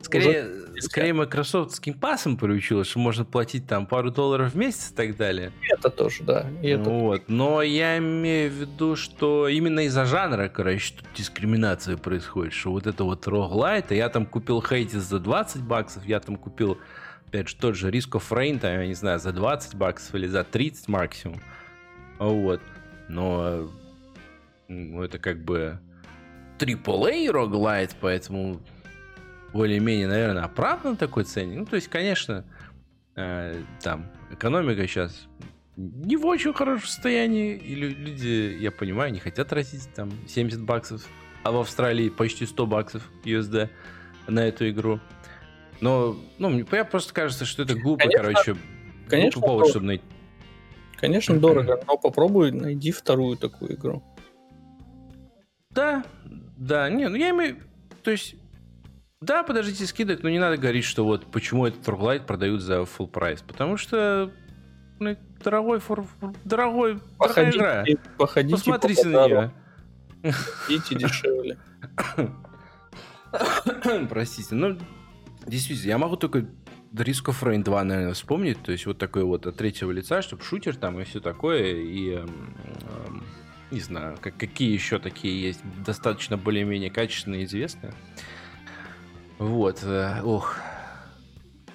Скорее, скорее Microsoft с Game приучила, что можно платить там пару долларов в месяц и так далее. Это тоже, да. И это... Вот. Но я имею в виду, что именно из-за жанра, короче, тут дискриминация происходит, что вот это вот роглайт, я там купил Хейтис за 20 баксов, я там купил, опять же, тот же Risk of Rain, там, я не знаю, за 20 баксов или за 30 максимум. Вот. Но ну, это как бы AAA роглайт, поэтому более-менее, наверное, оправдан такой ценник. Ну, то есть, конечно, э, там экономика сейчас не в очень хорошем состоянии, и люди, я понимаю, не хотят тратить там 70 баксов, а в Австралии почти 100 баксов USD на эту игру. Но, ну, мне просто кажется, что это глупо, конечно, короче, конечно, глупый повод, чтобы найти. Конечно, дорого, но попробуй найди вторую такую игру. Да, да, не, ну я имею... То есть да, подождите скидок, но не надо говорить, что вот почему этот роглайт продают за full прайс. Потому что ну, дорогой, фор, дорогой, походите, дорогая игра. Походите Посмотрите по на нее. Идите дешевле. Простите, ну, действительно, я могу только Risk of Rain 2, наверное, вспомнить. То есть вот такой вот от третьего лица, чтобы шутер там и все такое. И эм, эм, не знаю, как, какие еще такие есть достаточно более-менее качественные и известные. Вот, э, ох.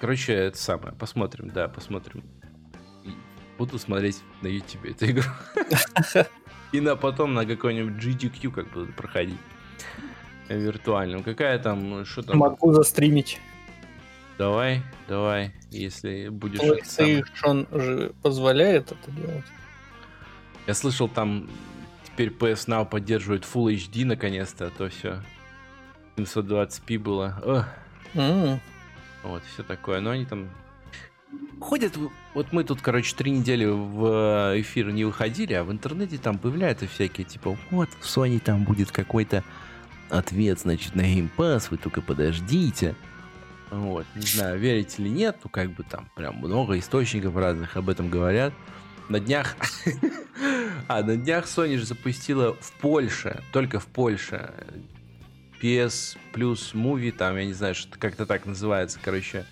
Короче, это самое. Посмотрим, да, посмотрим. Буду смотреть на YouTube эту игру. И на потом на какой-нибудь GDQ как буду проходить. Виртуальным. Какая там, что там? Могу застримить. Давай, давай, если будешь... PlayStation же позволяет это делать. Я слышал, там теперь PS Now поддерживает Full HD наконец-то, а то все 720p было. Mm. Вот, все такое. Но они там ходят... Вот мы тут, короче, три недели в эфир не выходили, а в интернете там появляются всякие, типа, вот, в Sony там будет какой-то ответ, значит, на Game Pass, вы только подождите. Вот, не знаю, верите или нет, ну, как бы там прям много источников разных об этом говорят. На днях... а, на днях Sony же запустила в Польше, только в Польше, PS Plus Movie, там, я не знаю, что как-то так называется, короче,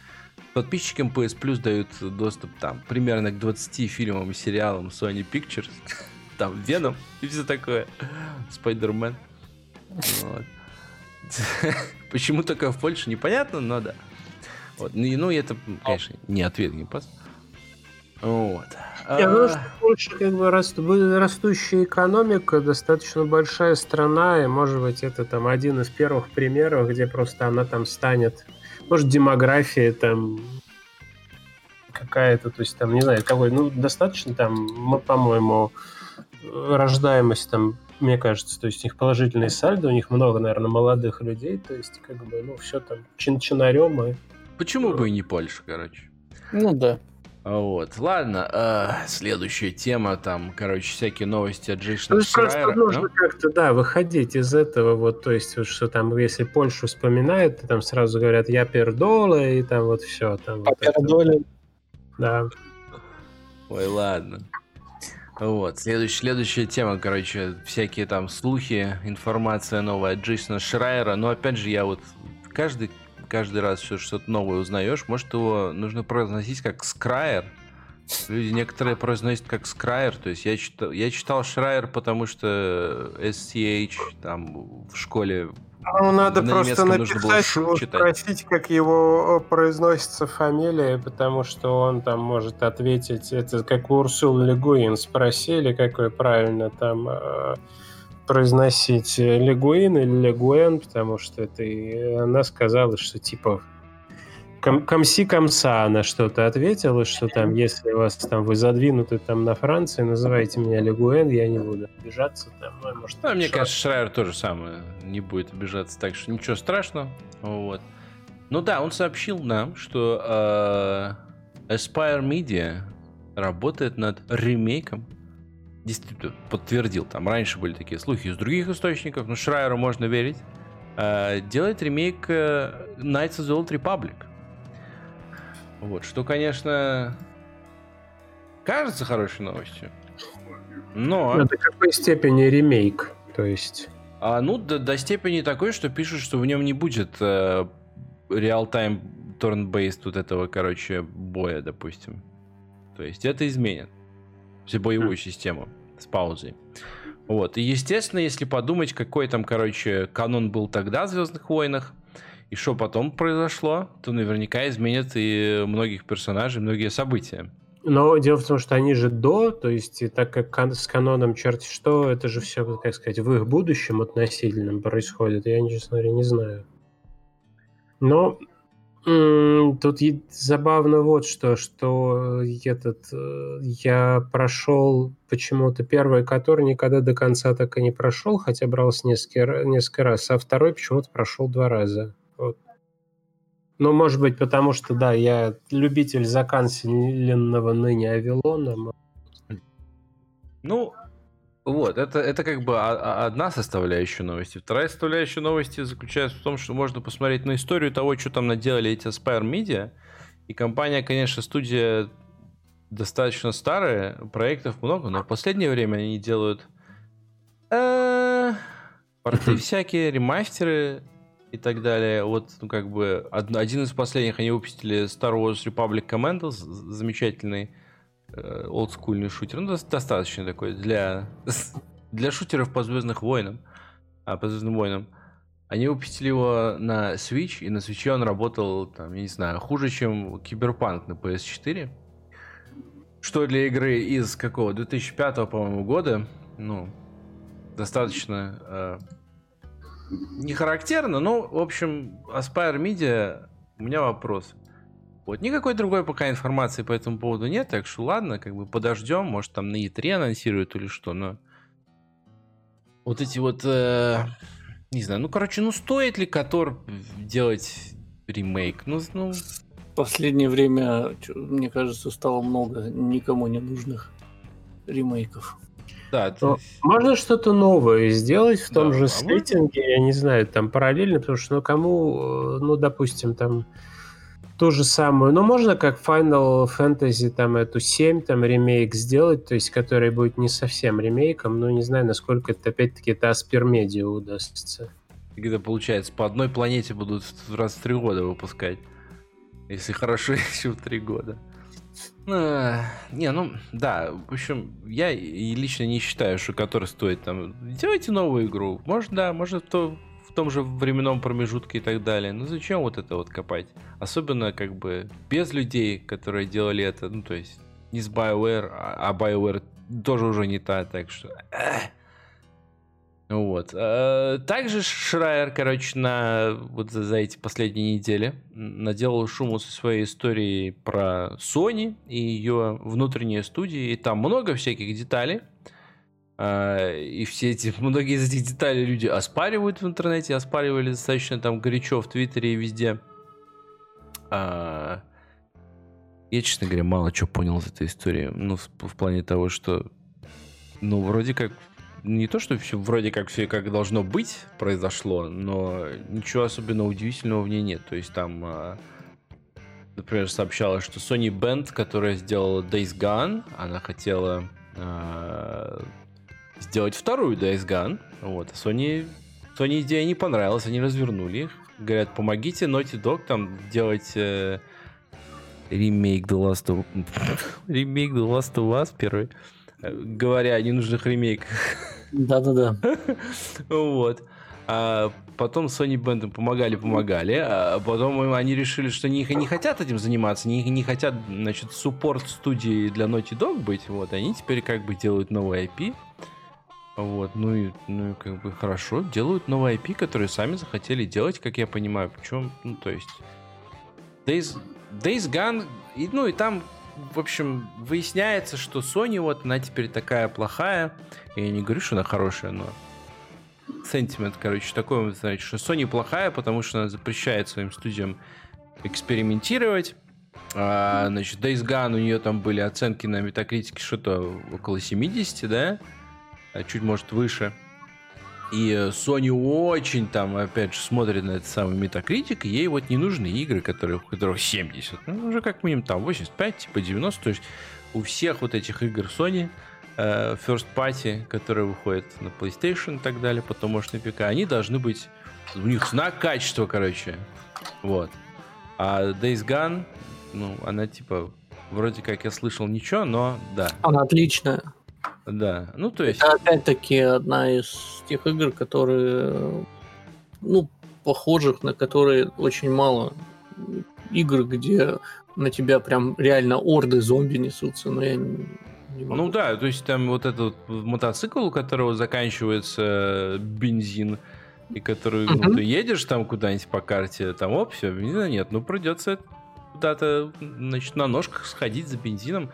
подписчикам PS Plus дают доступ там примерно к 20 фильмам и сериалам Sony Pictures, там Веном и все такое, Спайдермен. Вот. Почему только в Польше, непонятно, но да. Вот. Ну, ну это, конечно, не ответ геймпас. Вот. Я думаю, что Польша как бы растущая экономика, достаточно большая страна, и может быть это там один из первых примеров, где просто она там станет, может демография там какая-то, то есть там, не знаю, какой, ну, достаточно там, мы, по-моему, рождаемость там, мне кажется, то есть у них положительный сальдо, у них много, наверное, молодых людей, то есть как бы, ну, все там чин-чинарем и... Почему бы и не Польша, короче? Ну да. Вот, ладно, э, следующая тема, там, короче, всякие новости от Джейшна ну, Шрайера. нужно ну? как-то, да, выходить из этого, вот, то есть, вот, что там, если Польшу вспоминают, то там сразу говорят «я пердола», и там вот все. Там, вот пердоле. Да. Ой, ладно. Вот, следующая, следующая тема, короче, всякие там слухи, информация новая от Джейсона Шрайера, но опять же, я вот каждый каждый раз все что-то новое узнаешь, может его нужно произносить как скрайер. Люди некоторые произносят как скрайер, то есть я читал, я читал Шрайер, потому что SCH там в школе ну, надо на просто написать, его спросить, как его э, произносится фамилия, потому что он там может ответить, это как Урсул Легуин спросили, какой правильно там э, произносить Легуин или Легуэн, потому что это и она сказала, что типа ком комси комса она что-то ответила, что там, если вас там вы задвинуты там на Франции, называйте меня Легуэн, я не буду обижаться там. Ну, может, Ну, мне шо- кажется, Шрайер тоже самое не будет обижаться, так что ничего страшного. Вот. Ну да, он сообщил нам, что э, Aspire Media работает над ремейком. Действительно, подтвердил. Там раньше были такие слухи из других источников, но Шрайеру можно верить. Э, делает ремейк э, Knights of the Old Republic. Вот, что, конечно, кажется хорошей новостью. Но... Ну, До какой степени ремейк? То есть... А, ну, до, до степени такой, что пишут, что в нем не будет э, реал-тайм turn-based вот этого, короче, боя, допустим. То есть это изменит. Всю боевую систему с паузой. Вот. И, естественно, если подумать, какой там, короче, канон был тогда в Звездных войнах, и что потом произошло, то наверняка изменят и многих персонажей, многие события. Но дело в том, что они же до, то есть так как с каноном черти что, это же все, как сказать, в их будущем относительном происходит. Я, честно говоря, не знаю. Но тут забавно вот что, что этот э, я прошел почему-то первый, который никогда до конца так и не прошел, хотя брался несколько, несколько раз, а второй почему-то прошел два раза. Вот. Ну, может быть, потому что, да, я любитель заканченного ныне Авилона. Ну, вот, это, это как бы одна составляющая новости. Вторая составляющая новости заключается в том, что можно посмотреть на историю того, что там наделали эти Aspire Media. И компания, конечно, студия достаточно старая, проектов много, но в последнее время они делают э, порты всякие, ремастеры и так далее. Вот, ну, как бы, од- один из последних они выпустили Star Wars Republic Commandos, з- замечательный э, олдскульный шутер. Ну, дос- достаточно такой для, для шутеров по Звездных войнам. А, по Звездным войнам. Они выпустили его на Switch, и на Switch он работал, там, я не знаю, хуже, чем Киберпанк на PS4. Что для игры из какого? 2005, по-моему, года. Ну, достаточно э, не характерно, но, в общем, Aspire Media, у меня вопрос. Вот, никакой другой пока информации по этому поводу нет, так что ладно, как бы подождем, может там на E3 анонсируют или что, но вот эти вот, э, не знаю, ну, короче, ну, стоит ли Котор делать ремейк? Ну, ну, В последнее время, мне кажется, стало много никому не нужных ремейков. да, то Ну, есть- Можно что-то новое сделать в том Да, же а сеттинге, я не знаю, там параллельно, потому что, ну, кому, э, ну, допустим, там ту же самую, ну, можно как Final Fantasy, там, эту 7, там, ремейк сделать, то есть, который будет не совсем ремейком, но не знаю, насколько это, опять-таки, это Media удастся. когда получается по одной планете будут раз в три года выпускать. Если хорошо, еще в три года. А, Не, ну, да, в общем, я лично не считаю, что который стоит там... Делайте новую игру. Может, да, может, то в том же временном промежутке и так далее. Но зачем вот это вот копать? Особенно, как бы, без людей, которые делали это, ну, то есть, не с BioWare, а а BioWare тоже уже не та, так что... эх. Вот. Э, Также Шрайер, короче, на вот за, за эти последние недели наделал шуму со своей историей про Sony и ее внутренние студии. И там много всяких деталей. А, И все эти, многие из этих деталей люди оспаривают в интернете, оспаривали достаточно там горячо в Твиттере и везде. А, Я, честно говоря, мало чего понял из этой истории. Ну, в, в плане того, что ну, вроде как не то, что все вроде как все как должно быть произошло, но ничего особенно удивительного в ней нет. То есть там, а, например, сообщалось, что Sony Band, которая сделала Days Gone, она хотела сделать вторую Days Gone. Вот. А Sony, Sony идея не понравилась, они развернули их. Говорят, помогите Naughty Dog там делать э, ремейк The Last of... ремейк The Last of Us первый. Говоря о ненужных ремейках. Да-да-да. Вот. А потом Sony им помогали, помогали, а потом они решили, что они не хотят этим заниматься, не, не хотят, значит, суппорт студии для Naughty Dog быть, вот, они теперь как бы делают новый IP, вот, ну и, ну и как бы хорошо, делают новый IP, который сами захотели делать, как я понимаю, причем, ну, то есть, Days, Days Gone, и, ну и там, в общем, выясняется, что Sony вот, она теперь такая плохая. Я не говорю, что она хорошая, но сентимент, короче, такой, значит, что Sony плохая, потому что она запрещает своим студиям экспериментировать. А, значит, Days Gone, у нее там были оценки на метакритике что-то около 70, да? А чуть, может, выше. И Sony очень там, опять же, смотрит на этот самый метакритик, ей вот не нужны игры, которые, у которых 70. Ну, уже как минимум там 85, типа 90. То есть у всех вот этих игр Sony э, First Party, которые выходят на PlayStation и так далее, потом, может, на ПК, они должны быть... У них знак качества, короче. Вот. А Days Gone, ну, она типа... Вроде как я слышал ничего, но да. Она отличная. Да, ну то есть... Это опять-таки одна из тех игр, которые, ну, похожих, на которые очень мало игр, где на тебя прям реально орды зомби несутся, но я не, не могу. Ну да, то есть там вот этот мотоцикл, у которого заканчивается бензин, и который, uh-huh. ну, ты едешь там куда-нибудь по карте, там, оп, все, бензина нет, ну придется куда-то, значит, на ножках сходить за бензином.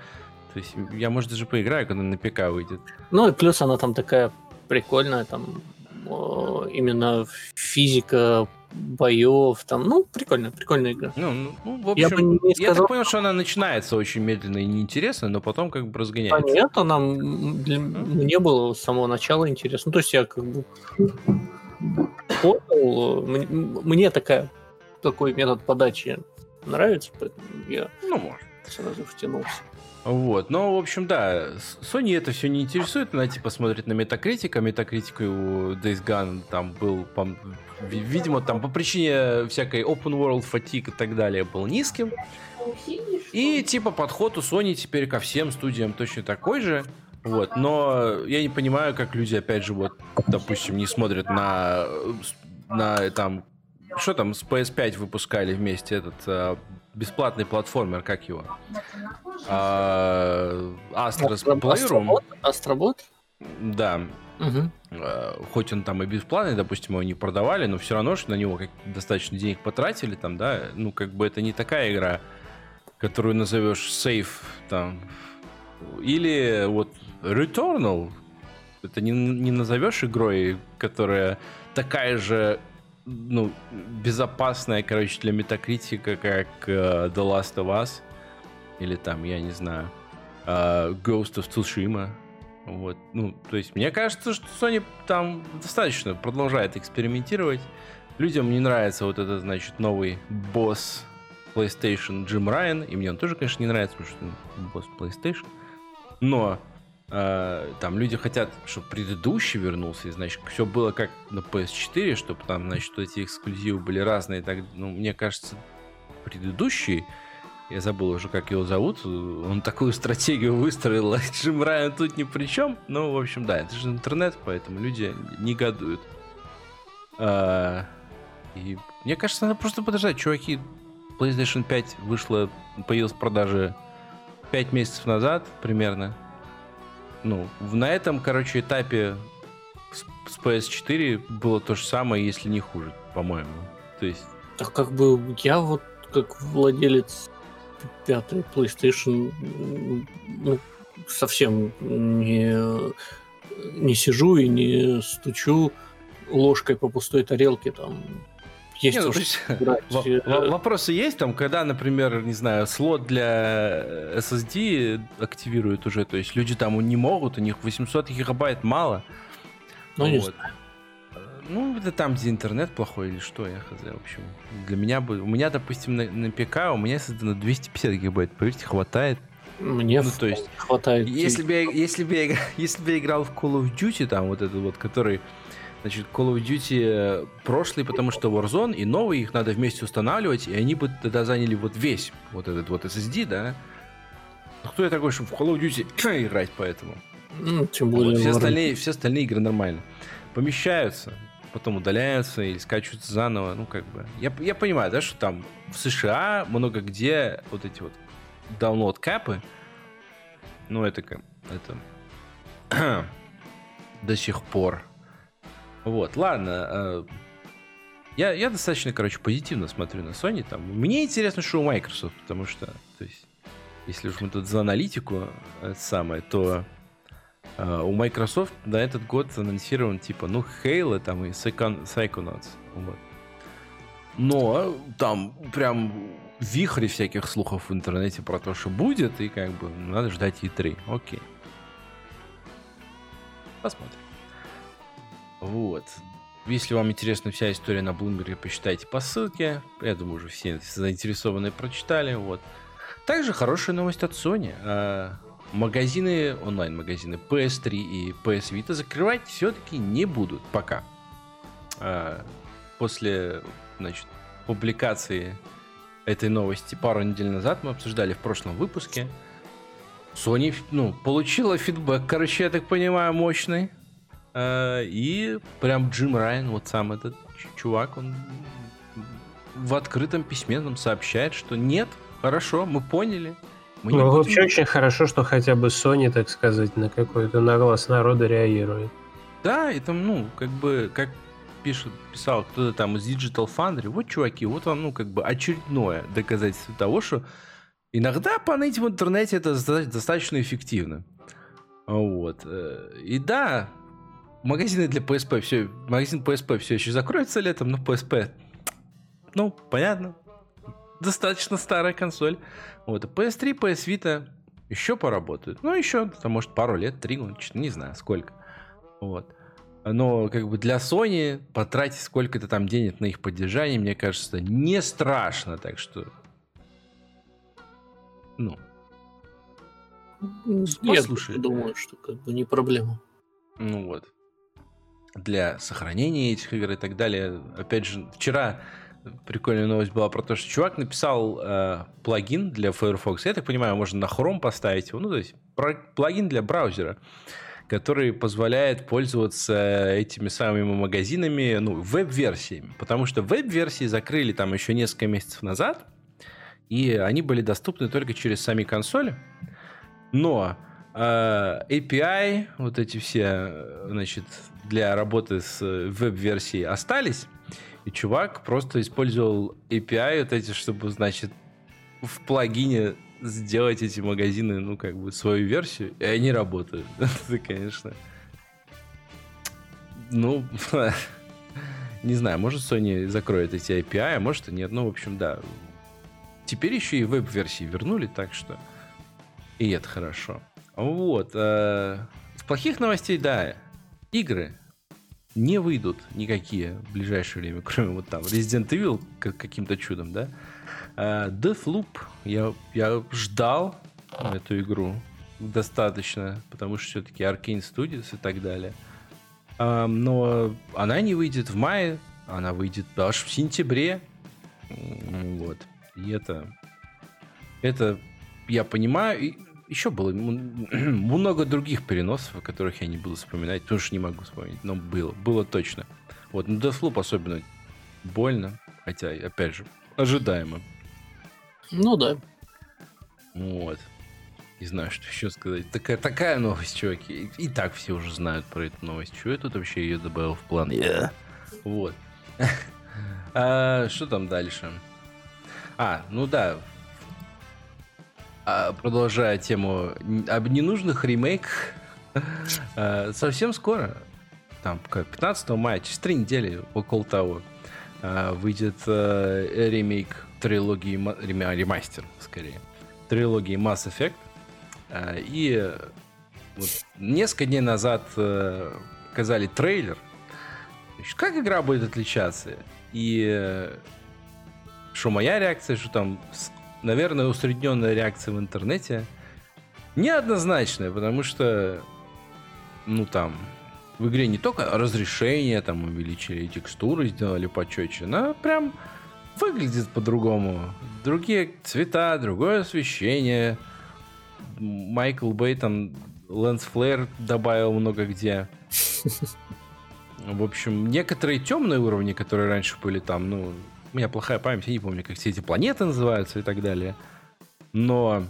То есть я, может, даже поиграю, когда на ПК выйдет. Ну и плюс она там такая прикольная, там именно физика боев, там, ну, прикольная, прикольная игра. Ну, ну, ну в общем, я, бы не сказал... я так понял, что она начинается очень медленно и неинтересно, но потом как бы разгоняется. А нет, она для... мне было с самого начала интересно. Ну, то есть я как бы понял, мне, мне такая, такой метод подачи нравится, поэтому я ну, может. сразу втянулся. Вот, но, в общем, да, Sony это все не интересует, она типа смотрит на Metacritic, а Metacritic у Days Gone там был, по, видимо, там по причине всякой open world fatigue и так далее был низким. И типа подход у Sony теперь ко всем студиям точно такой же. Вот, но я не понимаю, как люди, опять же, вот, допустим, не смотрят на, на там, что там с PS5 выпускали вместе этот а, бесплатный платформер, как его? А, Astro's Playroom. Астробот? Да. Угу. Хоть он там и бесплатный, допустим, его не продавали, но все равно, что на него как достаточно денег потратили, там, да, ну, как бы это не такая игра, которую назовешь сейф, там, или вот Returnal, это не, не назовешь игрой, которая такая же ну, безопасная, короче, для метакритика, как uh, The Last of Us. Или там, я не знаю, uh, Ghost of Tsushima. Вот, ну, то есть, мне кажется, что Sony там достаточно продолжает экспериментировать. Людям не нравится вот этот, значит, новый босс PlayStation Джим Райан. И мне он тоже, конечно, не нравится, потому что он босс PlayStation. Но э, там люди хотят, чтобы предыдущий вернулся, и, значит, все было как на PS4, чтобы там, значит, эти эксклюзивы были разные. Так, ну, мне кажется, предыдущий, я забыл уже, как его зовут, он такую стратегию выстроил, а Джим Райан тут ни при чем. Ну, в общем, да, это же интернет, поэтому люди негодуют. А, и мне кажется, надо просто подождать, чуваки. PlayStation 5 вышла, появилась в продаже 5 месяцев назад примерно. Ну, на этом, короче, этапе с, с PS4 было то же самое, если не хуже, по-моему. То есть... Так как бы я вот как владелец пятой PlayStation ну, совсем не, не сижу и не стучу ложкой по пустой тарелке там есть, не, ну, есть э, Вопросы есть там, когда, например, не знаю, слот для SSD активируют уже, то есть люди там не могут, у них 800 гигабайт мало. Ну, вот. Ну, это там, где интернет плохой или что, я хз, в общем. Для меня бы... У меня, допустим, на, на ПК у меня создано 250 гигабайт, поверьте, хватает. Мне ну, то есть, хватает. Если бы, я, если, бы я, если бы я играл в Call of Duty, там, вот этот вот, который Значит, Call of Duty э, прошлый, потому что Warzone и новый, их надо вместе устанавливать, и они бы тогда заняли вот весь вот этот вот SSD, да? Ну, кто я такой, чтобы в Call of Duty играть поэтому? Ну, тем более... Вот, все, остальные, все остальные игры нормально. Помещаются, потом удаляются или скачиваются заново, ну, как бы... Я, я понимаю, да, что там в США много где вот эти вот download капы, ну, это как... Это... до сих пор вот, ладно. Э, Я, я достаточно, короче, позитивно смотрю на Sony. Там. Мне интересно, что у Microsoft, потому что, то есть, если уж мы тут за аналитику это самое, то э, у Microsoft на этот год анонсирован типа, ну, Halo там и Psychon- Psychonauts. Вот. Но там прям вихрь всяких слухов в интернете про то, что будет, и как бы надо ждать E3. Окей. Посмотрим. Вот. Если вам интересна вся история на Bloomberg, посчитайте по ссылке. Я думаю, уже все заинтересованные прочитали. Вот. Также хорошая новость от Sony. А, магазины, онлайн-магазины PS3 и PS Vita закрывать все-таки не будут пока. А, после, значит, публикации этой новости пару недель назад мы обсуждали в прошлом выпуске. Sony, ну, получила фидбэк, короче, я так понимаю, мощный. А, и прям Джим Райан, вот сам этот чувак, он в открытом письме нам сообщает, что нет, хорошо, мы поняли. Мы ну, будем... вообще очень хорошо, что хотя бы Sony, так сказать, на какой-то наглас народа реагирует. Да, это, ну, как бы, как пишет, писал кто-то там из Digital Foundry, вот, чуваки, вот вам, ну, как бы очередное доказательство того, что иногда поныть в интернете это достаточно эффективно. Вот. Э, и да, магазины для PSP все, магазин PSP все еще закроется летом, но PSP, ну, понятно, достаточно старая консоль. Вот, и PS3, PS Vita еще поработают. Ну, еще, там, может, пару лет, три, ну, не знаю, сколько. Вот. Но как бы для Sony потратить сколько-то там денег на их поддержание, мне кажется, не страшно. Так что, ну. Я думаю, что как бы не проблема. Ну вот для сохранения этих игр и так далее. Опять же, вчера прикольная новость была про то, что чувак написал э, плагин для Firefox. Я так понимаю, можно на Chrome поставить его. Ну, то есть плагин для браузера, который позволяет пользоваться этими самыми магазинами, ну, веб-версиями. Потому что веб-версии закрыли там еще несколько месяцев назад, и они были доступны только через сами консоли. Но API, вот эти все, значит, для работы с э, веб-версией остались, и чувак просто использовал API вот эти, чтобы, значит, в плагине сделать эти магазины, ну, как бы, свою версию, и они работают. Это, конечно... Ну, не знаю, может Sony закроет эти API, а может и нет. Ну, в общем, да. Теперь еще и веб-версии вернули, так что и это хорошо. Вот. Э, с плохих новостей, да, игры не выйдут никакие в ближайшее время, кроме вот там Resident Evil как, каким-то чудом, да. Uh, Deathloop, я, я ждал эту игру достаточно, потому что все-таки Arkane Studios и так далее. Uh, но она не выйдет в мае, она выйдет аж в сентябре. Вот. И это... Это я понимаю еще было много других переносов, о которых я не буду вспоминать, потому что не могу вспомнить, но было, было точно. Вот, ну Deathloop особенно больно, хотя, опять же, ожидаемо. Ну да. Вот. Не знаю, что еще сказать. Такая, такая новость, чуваки. И так все уже знают про эту новость. Что я тут вообще ее добавил в план? Yeah. Вот. а, что там дальше? А, ну да, а, продолжая тему об ненужных ремейках, а, совсем скоро, там, 15 мая, через три недели, около того, а, выйдет ремейк трилогии, ремастер, скорее, трилогии Mass Effect. И вот несколько дней назад показали трейлер. Как игра будет отличаться? И что моя реакция, что там наверное, усредненная реакция в интернете неоднозначная, потому что, ну там, в игре не только разрешение, там увеличили текстуры, сделали почетче, но прям выглядит по-другому. Другие цвета, другое освещение. Майкл Бейтон Лэнс Флэр добавил много где. В общем, некоторые темные уровни, которые раньше были там, ну, у меня плохая память, я не помню, как все эти планеты называются и так далее. Но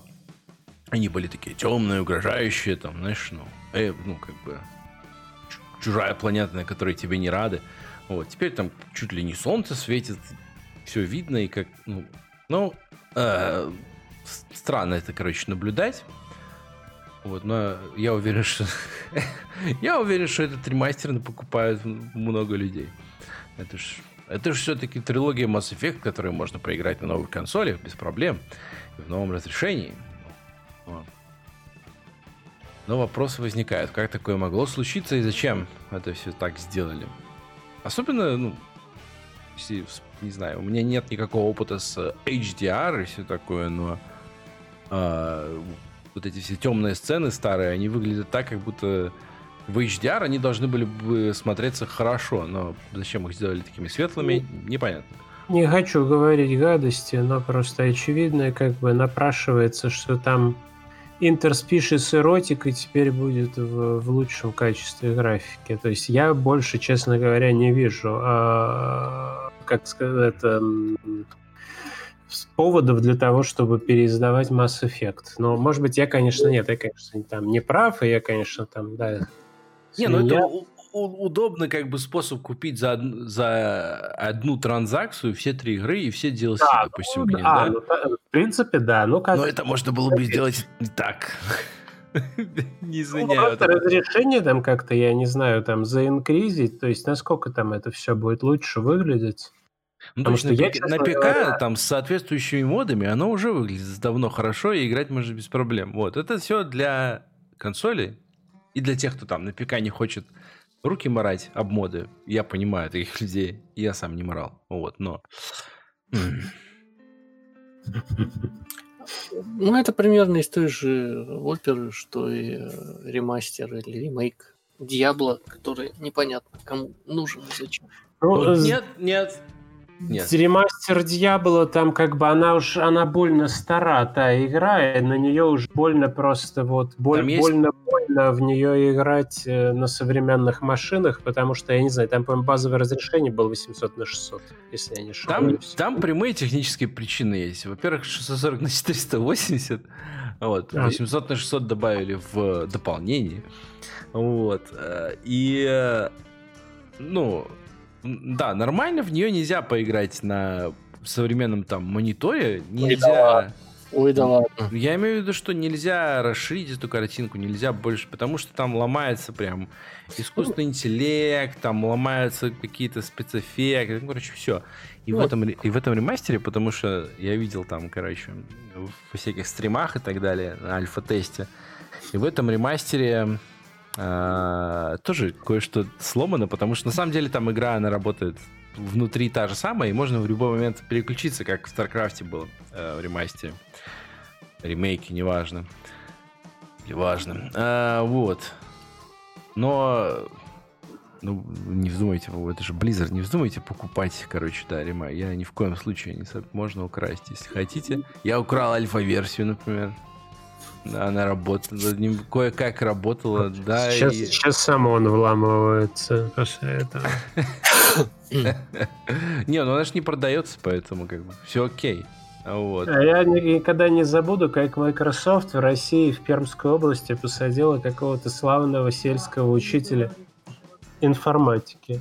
они были такие темные, угрожающие, там, знаешь, ну, э, ну, как бы чужая планета, на которой тебе не рады. Вот, теперь там чуть ли не солнце светит, все видно и как, ну, ну э, странно это, короче, наблюдать. Вот, но я уверен, что я уверен, что этот ремастер покупают много людей. Это ж это же все-таки трилогия Mass Effect, которую можно проиграть на новых консолях без проблем в новом разрешении. Но вопросы возникают, как такое могло случиться и зачем это все так сделали. Особенно, ну, если, не знаю, у меня нет никакого опыта с HDR и все такое, но а, вот эти все темные сцены старые, они выглядят так, как будто в HDR они должны были бы смотреться хорошо, но зачем их сделали такими светлыми, непонятно. Не хочу говорить гадости, но просто очевидно, как бы напрашивается, что там интерспишес эротика теперь будет в, в лучшем качестве графики. То есть я больше, честно говоря, не вижу, а, как сказать, это, поводов для того, чтобы переиздавать Mass Effect. Но, может быть, я, конечно, нет, я, конечно, там не прав, и я, конечно, там, да, не, ну это удобно как бы способ купить за, за одну транзакцию все три игры и все DLC, да, допустим, ну, да, да? Ну, в принципе, да. Ну, как... Но это можно было бы сделать не так. не извиняю. Ну, разрешение там как-то, я не знаю, там заинкризить, то есть насколько там это все будет лучше выглядеть. Ну, Потому что я, на ПК говоря... там с соответствующими модами оно уже выглядит давно хорошо и играть можно без проблем. Вот, это все для консоли и для тех, кто там на ПК не хочет руки морать об моды, я понимаю таких людей. Я сам не морал. Вот, но... Ну, это примерно из той же оперы, что и э, ремастер или ремейк Диабло, который непонятно кому нужен и зачем. Ну, нет, нет, нет. Ремастер Дьявола, там как бы она уж, она больно стара, та игра, и на нее уж больно просто вот, боль, больно больно в нее играть э, на современных машинах, потому что, я не знаю, там, по-моему, базовое разрешение было 800 на 600, если я не ошибаюсь. Там, там прямые технические причины есть. Во-первых, 640 на 480, вот, 800 на 600 добавили в дополнение, вот, э, и, э, ну, да, нормально в нее нельзя поиграть на современном там мониторе. Нельзя. Ой, да ладно. Я имею в виду, что нельзя расширить эту картинку, нельзя больше, потому что там ломается прям искусственный интеллект, там ломаются какие-то спецэффекты, ну, короче, все. И, вот. в этом, и в этом ремастере, потому что я видел там, короче, в всяких стримах и так далее, на альфа-тесте, и в этом ремастере а, тоже кое-что сломано, потому что на самом деле там игра, она работает внутри та же самая, и можно в любой момент переключиться, как в StarCraft было э, в ремастере. Ремейки, неважно. Или важно. А, вот. Но ну, не вздумайте, это же Blizzard, не вздумайте покупать, короче, да, рема. Я ни в коем случае не можно украсть, если хотите. Я украл альфа-версию, например. Да, она работала, кое-как работала, да. Сейчас, и... сейчас сам он вламывается после этого. Не, ну она же не продается, поэтому как бы все окей. Вот. А я никогда не забуду, как Microsoft в России, в Пермской области посадила какого-то славного сельского учителя информатики.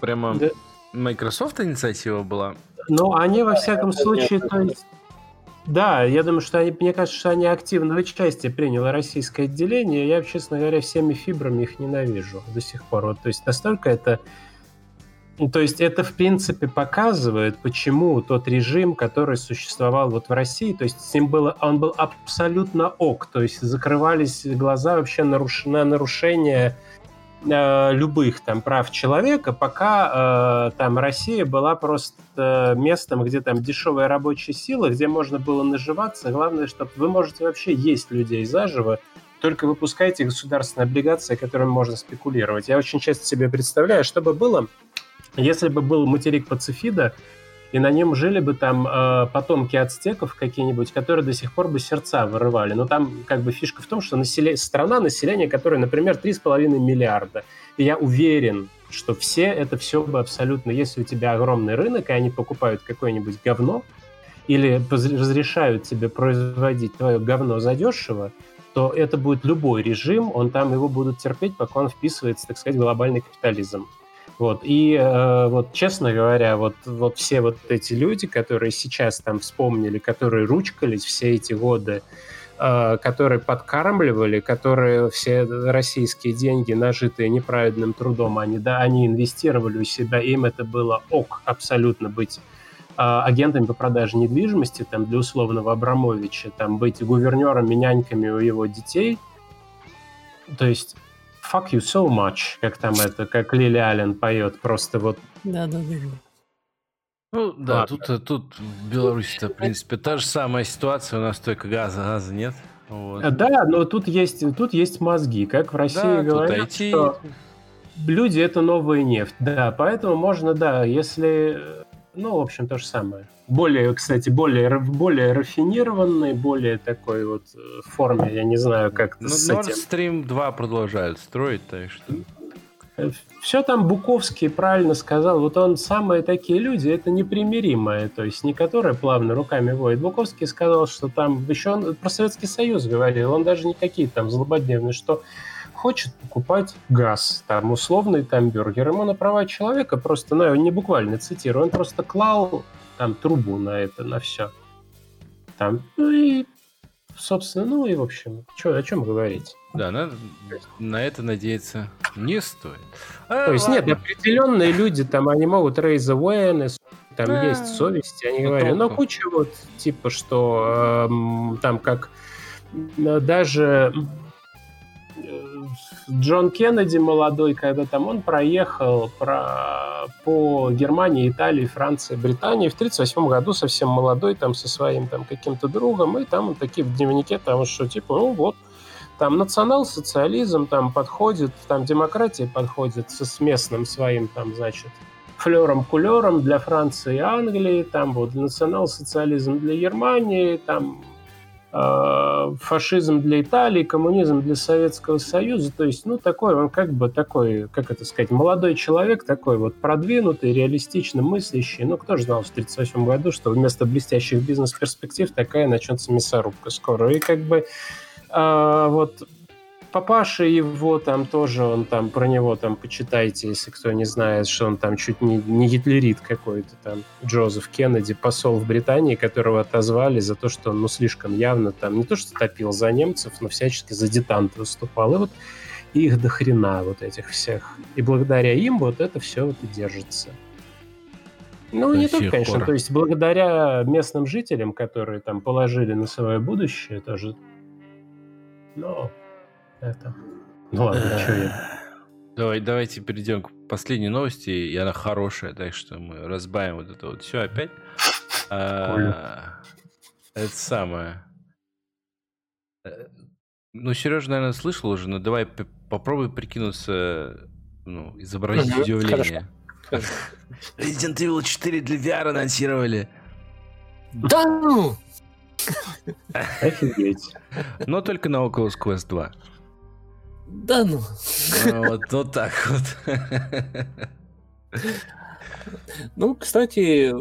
Прямо да. Microsoft инициатива была? Ну, они, во всяком случае, то есть да, я думаю, что они, мне кажется, что они активное участие приняло российское отделение. Я, честно говоря, всеми фибрами их ненавижу до сих пор. Вот, то есть настолько это... То есть это, в принципе, показывает, почему тот режим, который существовал вот в России, то есть с ним было, он был абсолютно ок, то есть закрывались глаза вообще на нарушение Э, любых там прав человека, пока э, там Россия была просто местом, где там дешевая рабочая сила, где можно было наживаться. Главное, чтобы вы можете вообще есть людей заживо, только выпускайте государственные облигации, которыми можно спекулировать. Я очень часто себе представляю, что бы было, если бы был материк Пацифида, и на нем жили бы там э, потомки ацтеков какие-нибудь, которые до сих пор бы сердца вырывали. Но там как бы фишка в том, что населе... страна, население которое, например, 3,5 миллиарда. И я уверен, что все это все бы абсолютно, если у тебя огромный рынок, и они покупают какое-нибудь говно, или разрешают тебе производить твое говно задешево, то это будет любой режим, он там его будут терпеть, пока он вписывается, так сказать, в глобальный капитализм. Вот. И э, вот, честно говоря, вот, вот все вот эти люди, которые сейчас там вспомнили, которые ручкались все эти годы, э, которые подкармливали, которые все российские деньги, нажитые неправедным трудом, они, да, они инвестировали у себя, им это было ок абсолютно быть э, агентами по продаже недвижимости, там, для условного Абрамовича, там, быть гувернерами, няньками у его детей. То есть fuck you so much, как там это, как Лили Аллен поет, просто вот... Да-да-да. Ну, да, тут, э, тут в Беларуси-то, в принципе, та же самая ситуация, у нас только газа, газа нет. Вот. Э, да, но тут есть, тут есть мозги, как в России Да, тут говорят, IT. что люди — это новая нефть. Да, поэтому можно, да, если... Ну, в общем, то же самое. Более, кстати, более, более рафинированный, более такой вот э, форме, я не знаю, как Ну, с Nord. Stream 2 продолжают строить, так что... Все там Буковский правильно сказал. Вот он самые такие люди, это непримиримые, то есть не которые плавно руками воют. Буковский сказал, что там еще он про Советский Союз говорил, он даже не какие там злободневные, что хочет покупать газ, там условный там бюргер. Ему на права человека просто, ну, я не буквально цитирую, он просто клал там трубу на это, на все. Там, ну и, собственно, ну и в общем, чё, о чем говорить? Да, надо, на это надеяться не стоит. А, То есть нет, ладно. определенные люди там, они могут raise awareness, там Да. есть совесть, они Ну, говорят, но толку. куча вот типа, что эм, там как э, даже э, Джон Кеннеди молодой, когда там он проехал про, по Германии, Италии, Франции, Британии в 1938 году совсем молодой, там со своим там каким-то другом, и там он такие в дневнике, там что типа, ну вот, там национал-социализм там подходит, там демократия подходит со, с местным своим там, значит, флером-кулером для Франции и Англии, там вот национал-социализм для Германии, там фашизм для Италии, коммунизм для Советского Союза, то есть, ну, такой он как бы такой, как это сказать, молодой человек, такой вот продвинутый, реалистично мыслящий. Ну, кто же знал в 1938 году, что вместо блестящих бизнес-перспектив такая начнется мясорубка скоро. И как бы а, вот папаша его там тоже, он там про него там почитайте, если кто не знает, что он там чуть не, не гитлерит какой-то там, Джозеф Кеннеди, посол в Британии, которого отозвали за то, что он, ну, слишком явно там, не то что топил за немцев, но всячески за детант выступал. И вот их до хрена вот этих всех. И благодаря им вот это все вот и держится. Ну, До не только, конечно, пор. то есть благодаря местным жителям, которые там положили на свое будущее тоже. Но это... Ну ладно, что я... Давай, давайте перейдем к последней новости, и она хорошая, так что мы разбавим вот это вот все опять. А, Это самое. Э, Ну, Сережа, наверное, слышал уже, но давай попробуй прикинуться, ну, изобразить удивление. Хорошо. Resident Evil 4 для VR анонсировали. Да ну! Офигеть. Но только на Oculus Quest 2. Да ну! А, Вот, вот так вот. Ну, кстати,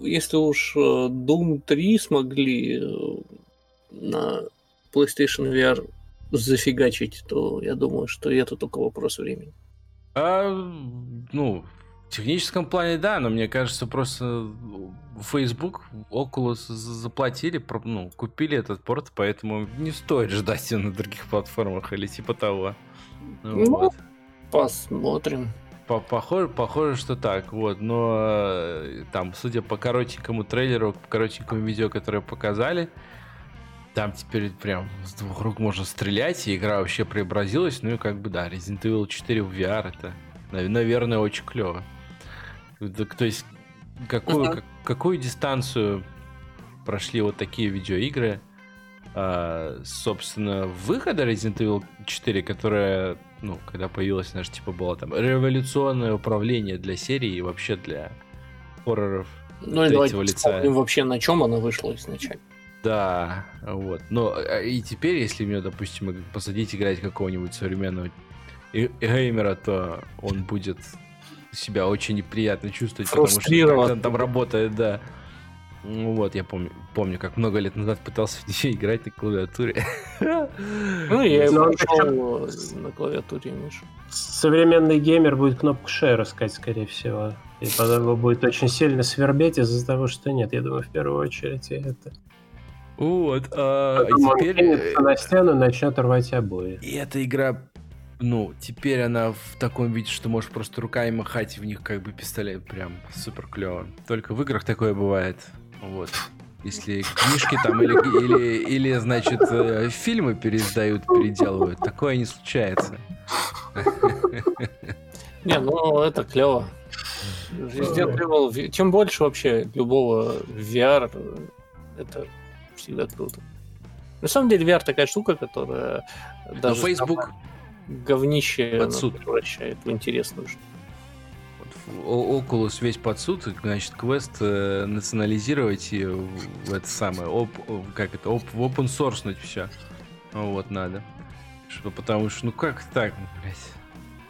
если уж э, Doom 3 смогли э, на PlayStation VR зафигачить, то я думаю, что это только вопрос времени. А, ну, в техническом плане, да, но мне кажется, просто Facebook, Oculus за- заплатили, ну, купили этот порт, поэтому не стоит ждать его на других платформах или типа того. Ну, Ну, вот. Посмотрим. По- Похоже, похоже, что так, вот, но э, там, судя по коротенькому трейлеру, по коротенькому видео, которое показали, там теперь прям с двух рук можно стрелять, и игра вообще преобразилась, ну и как бы да, Resident Evil 4 в VR это, нав- наверное, очень клево. Так, То есть, какую, Мгм. как- какую дистанцию прошли вот такие видеоигры, а, собственно, выхода Resident Evil 4, которая, ну, когда появилась, знаешь, типа было там революционное управление для серии и вообще для хорроров. Ну и давайте лица. вообще, на чем она вышла изначально. Да, вот. Но а, и теперь, если мне, допустим, посадить играть какого-нибудь современного геймера, то он будет себя очень неприятно чувствовать, потому что он там работает, да. Ну вот, я помню, помню, как много лет назад пытался в нее играть на клавиатуре. Ну, я и Ну, прошел на клавиатуре, Миша. Современный геймер будет кнопку share искать, скорее всего. И потом его будет очень сильно свербеть из-за того, что нет. Я думаю, в первую очередь и это. Вот, а Потом теперь... кинется на стену и начнет рвать обои. И эта игра, ну, теперь она в таком виде, что можешь просто руками махать и в них как бы пистолет. Прям супер клево. Только в играх такое бывает. Вот. Если книжки там или, или, или значит, э, фильмы переиздают, переделывают, такое не случается. Не, ну это клево. Resident Evil, ви- чем больше вообще любого VR, это всегда круто. На самом деле VR такая штука, которая Но даже Facebook, самое говнище под суд. превращает в интересную штуку. О- Oculus весь под суд, значит, квест э, национализировать и в это самое, оп- как это, оп- в open source все. Вот надо. Что, потому что, ну как так, блядь?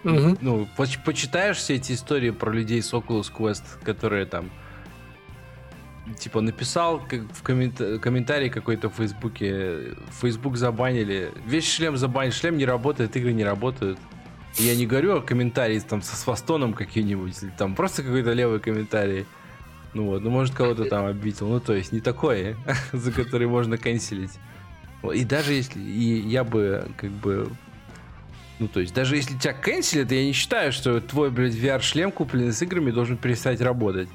Мгм. Ну, поч- почитаешь все эти истории про людей с Oculus Quest, которые там типа написал в коммент- комментарии какой-то в Фейсбуке, Facebook забанили, весь шлем забанили, шлем не работает, игры не работают. Я не говорю о комментарии там со свастоном какие-нибудь, или там просто какой-то левый комментарий. Ну вот, ну может кого-то там обидел. Ну то есть не такое, за который можно канцелить. И даже если и я бы как бы ну, то есть, даже если тебя канцелят, я не считаю, что твой, блядь, VR-шлем, купленный с играми, должен перестать работать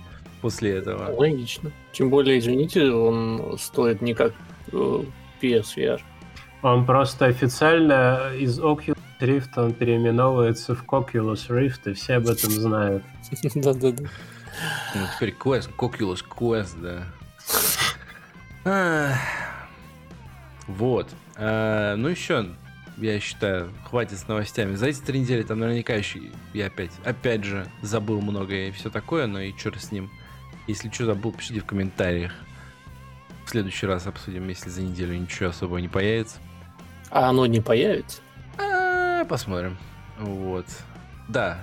после этого. Логично. Тем более, извините, он стоит не как э, PSVR. Он просто официально из Oculus Rift он переименовывается в Oculus Rift, и все об этом знают. Да-да-да. Ну, теперь Quest, Oculus Quest, да. Вот. А, ну, еще, я считаю, хватит с новостями. За эти три недели там наверняка еще я опять, опять же, забыл многое и все такое, но и черт с ним. Если что забыл, пишите в комментариях. В следующий раз обсудим, если за неделю ничего особого не появится. А оно не появится? А, Посмотрим. Вот. Да.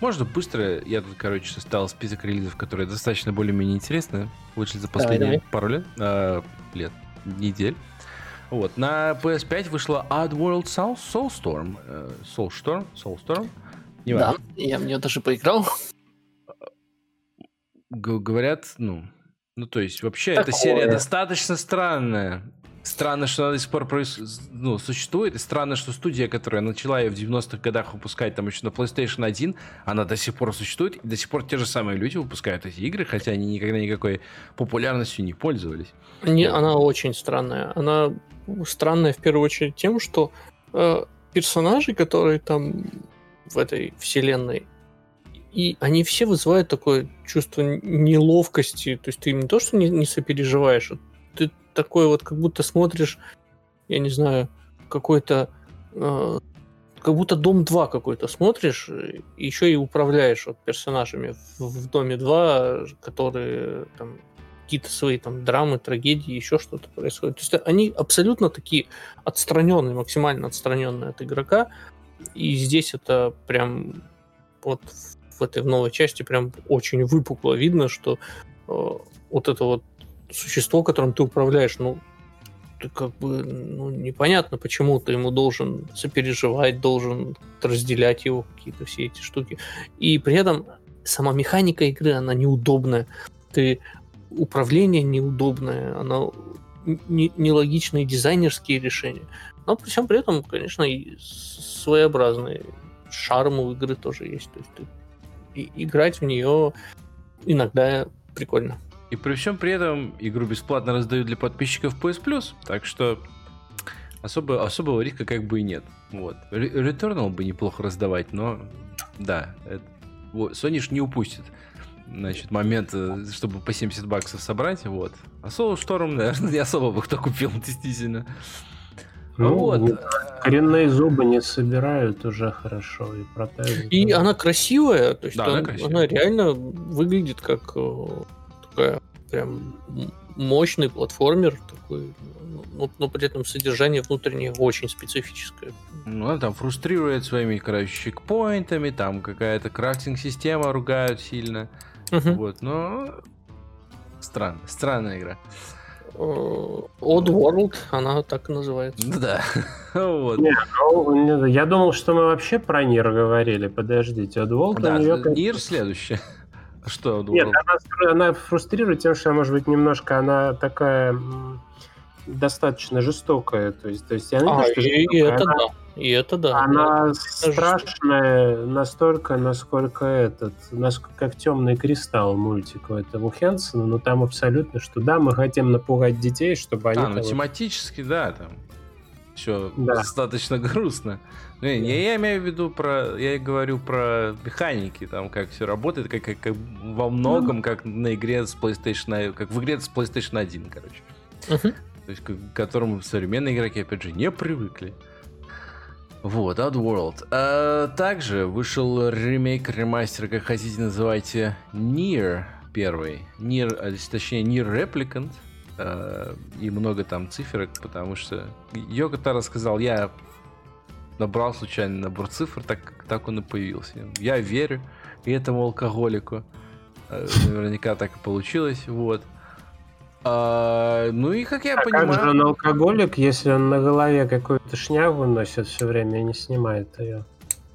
Можно быстро. Я тут, короче, составил список релизов, которые достаточно более-менее интересны. Вышли за последние давай. пару лет. а, лет. Недель. Вот. На PS5 вышла Oddworld Soul, Soulstorm. э, Soulstorm? Soulstorm? Не Да, я в нее даже поиграл. Говорят, ну... Ну, то есть, вообще, Такое. эта серия достаточно странная. Странно, что она до сих пор проис- ну, существует, и странно, что студия, которая начала ее в 90-х годах выпускать там еще на PlayStation 1, она до сих пор существует, и до сих пор те же самые люди выпускают эти игры, хотя они никогда никакой популярностью не пользовались. Не, Вот. она очень странная. Она странная в первую очередь тем, что э, персонажи, которые там в этой вселенной, и они все вызывают такое чувство неловкости. То есть ты не то, что не, не сопереживаешь, а ты такой вот как будто смотришь, я не знаю, какой-то э, как будто Дом 2 какой-то смотришь, и еще и управляешь вот персонажами в, в Доме 2, которые там какие-то свои там драмы, трагедии, еще что-то происходит. То есть они абсолютно такие отстраненные, максимально отстраненные от игрока. И здесь это прям вот в этой в новой части прям очень выпукло видно, что э, вот это вот существо, которым ты управляешь, ну, ты как бы, ну, непонятно, почему ты ему должен сопереживать, должен разделять его какие-то все эти штуки. И при этом сама механика игры, она неудобная. Ты управление неудобное, оно не- нелогичные дизайнерские решения. Но при всем при этом, конечно, и своеобразные шарм у игры тоже есть. То есть ты- и- играть в нее иногда прикольно. И при всем при этом игру бесплатно раздают для подписчиков PS Plus, так что особо, особого риска как бы и нет. Вот. Returnal бы неплохо раздавать, но да, это- вот, Sony ж не упустит значит, момент, э, чтобы по 70 баксов собрать, вот. А Soul Storm, наверное, не особо бы кто купил, действительно. Ну, вот. не- коренные зубы не собирают уже хорошо и протезы. И она красивая, то есть Да, она он- красивая. она реально выглядит как э, такая прям мощный платформер такой, но, но при этом содержание внутреннее очень специфическое. Ну, она там фрустрирует своими, короче, чекпоинтами, там какая-то крафтинг-система ругают сильно. Мгм. Вот, но Странная, странная игра. Odd World, она так и называется. Да. вот. Не, ну, я думал, что мы вообще про Нир говорили. Подождите, Oddworld Да, у нее... Нир следующее. Что Нет, Oddworld? она, она фрустрирует тем, что, может быть, немножко она такая достаточно жестокая. То есть, то есть я не А, то, что и, и жестокая, это она, да. И это да. она жестокая. страшная настолько, насколько этот, насколько как темный кристалл мультик у этого Хэнсона, но там абсолютно, что да, мы хотим напугать детей, чтобы они... А, ну тематически, да, там все Да. достаточно грустно. Ну, я, я имею в виду про, я и говорю про механики, там как все работает, как, как, как во многом, как на игре с PlayStation, как в игре с PlayStation 1, короче. Мгм. То есть, к которому современные игроки, опять же, не привыкли. Вот, Outworld. А, также вышел ремейк, ремастер, как хотите называйте, Nier первый. Nier, а, точнее, Nier Replicant. А, и много там циферок, потому что Йоко Таро сказал, я набрал случайно набор цифр, так, так он и появился. Я верю этому алкоголику. А, Наверняка так и получилось, вот. А, ну и как я А понимаю... как же он алкоголик, если он на голове какую-то шнягу носит все время и не снимает ее?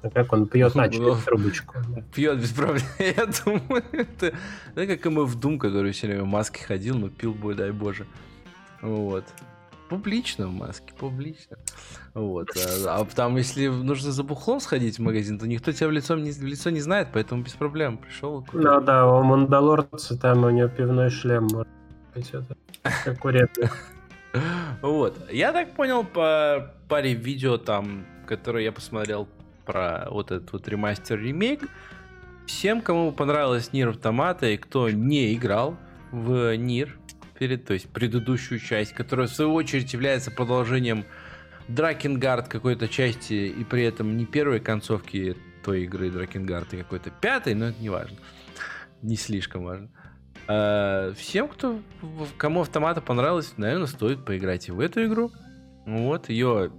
А как он пьет а, через Ну, трубочку? да. Пьет без проблем. Я думаю, это... Да, как и мы в Doom, который все время в маске ходил, но пил бы, дай боже. Вот. Публично в маске, публично. Вот. А, а там, если нужно за бухлом сходить в магазин, то никто тебя в лицо не, в лицо не знает, поэтому без проблем. Пришел. Ну да, у Мандалорца там у него пивной шлем. может быть, это, Как у Редли. Вот. Я так понял по паре видео там, которые я посмотрел про вот этот вот ремастер-ремейк. Всем, кому понравилась Нир Автомата и кто не играл в Нир, перед, то есть предыдущую часть, которая в свою очередь является продолжением Дракенгард какой-то части и при этом не первой концовки той игры Дракенгард, а какой-то пятой, но это не важно. Не слишком важно. А, Всем, кто, кому автомата понравилось, наверное, стоит поиграть и в эту игру. Вот, ее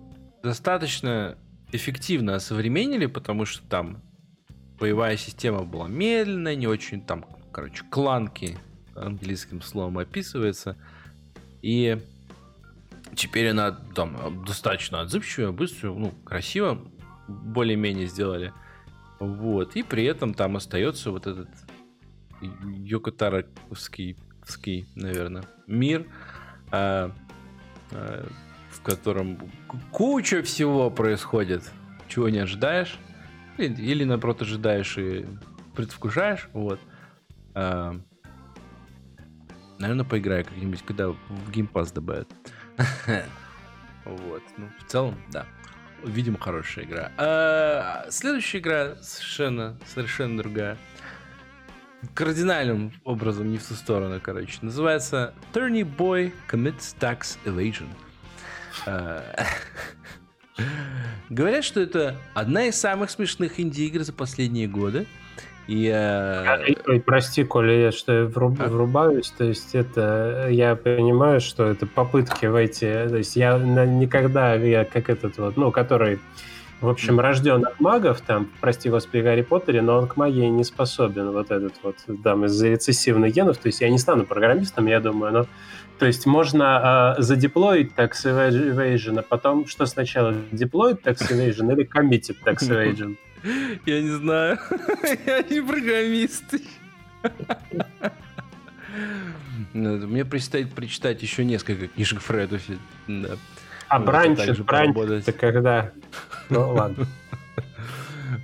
достаточно эффективно осовременили, потому что там боевая система была медленная, не очень там, короче, кланки английским словом описывается. И теперь она там достаточно отзывчивая, быстрая, ну, красиво более-менее сделали. Вот. И при этом там остается вот этот Йокотаровский, ский, наверное, мир, а, а, в котором куча всего происходит, чего не ожидаешь, или, или наоборот ожидаешь и предвкушаешь, вот. А, наверное, поиграю как-нибудь, когда в Pass добавят. Вот. Ну, в целом, да. Видимо, хорошая игра. А, следующая игра совершенно, совершенно другая. Кардинальным образом не в ту сторону, короче. Называется Turny Boy Commits Tax Evasion. А, Говорят, что это одна из самых смешных инди-игр за последние годы. И э, Ой, прости, Коля, я что я вруб- А? врубаюсь, то есть это, я понимаю, что это попытки войти, то есть я никогда, я как этот вот, ну, который, в общем, рожден от магов, там, прости господи, Гарри Поттере, но он к магии не способен, вот этот вот, там, из-за рецессивных генов, то есть я не стану программистом, я думаю, но, то есть можно э, задеплоить tax evasion, а потом, что сначала, deployed tax evasion или committed tax evasion? Я не знаю. Я не программист. Ну, Мне предстоит прочитать еще несколько книжек Фредуси. Да. А бранч, бранч это когда? Ну ладно.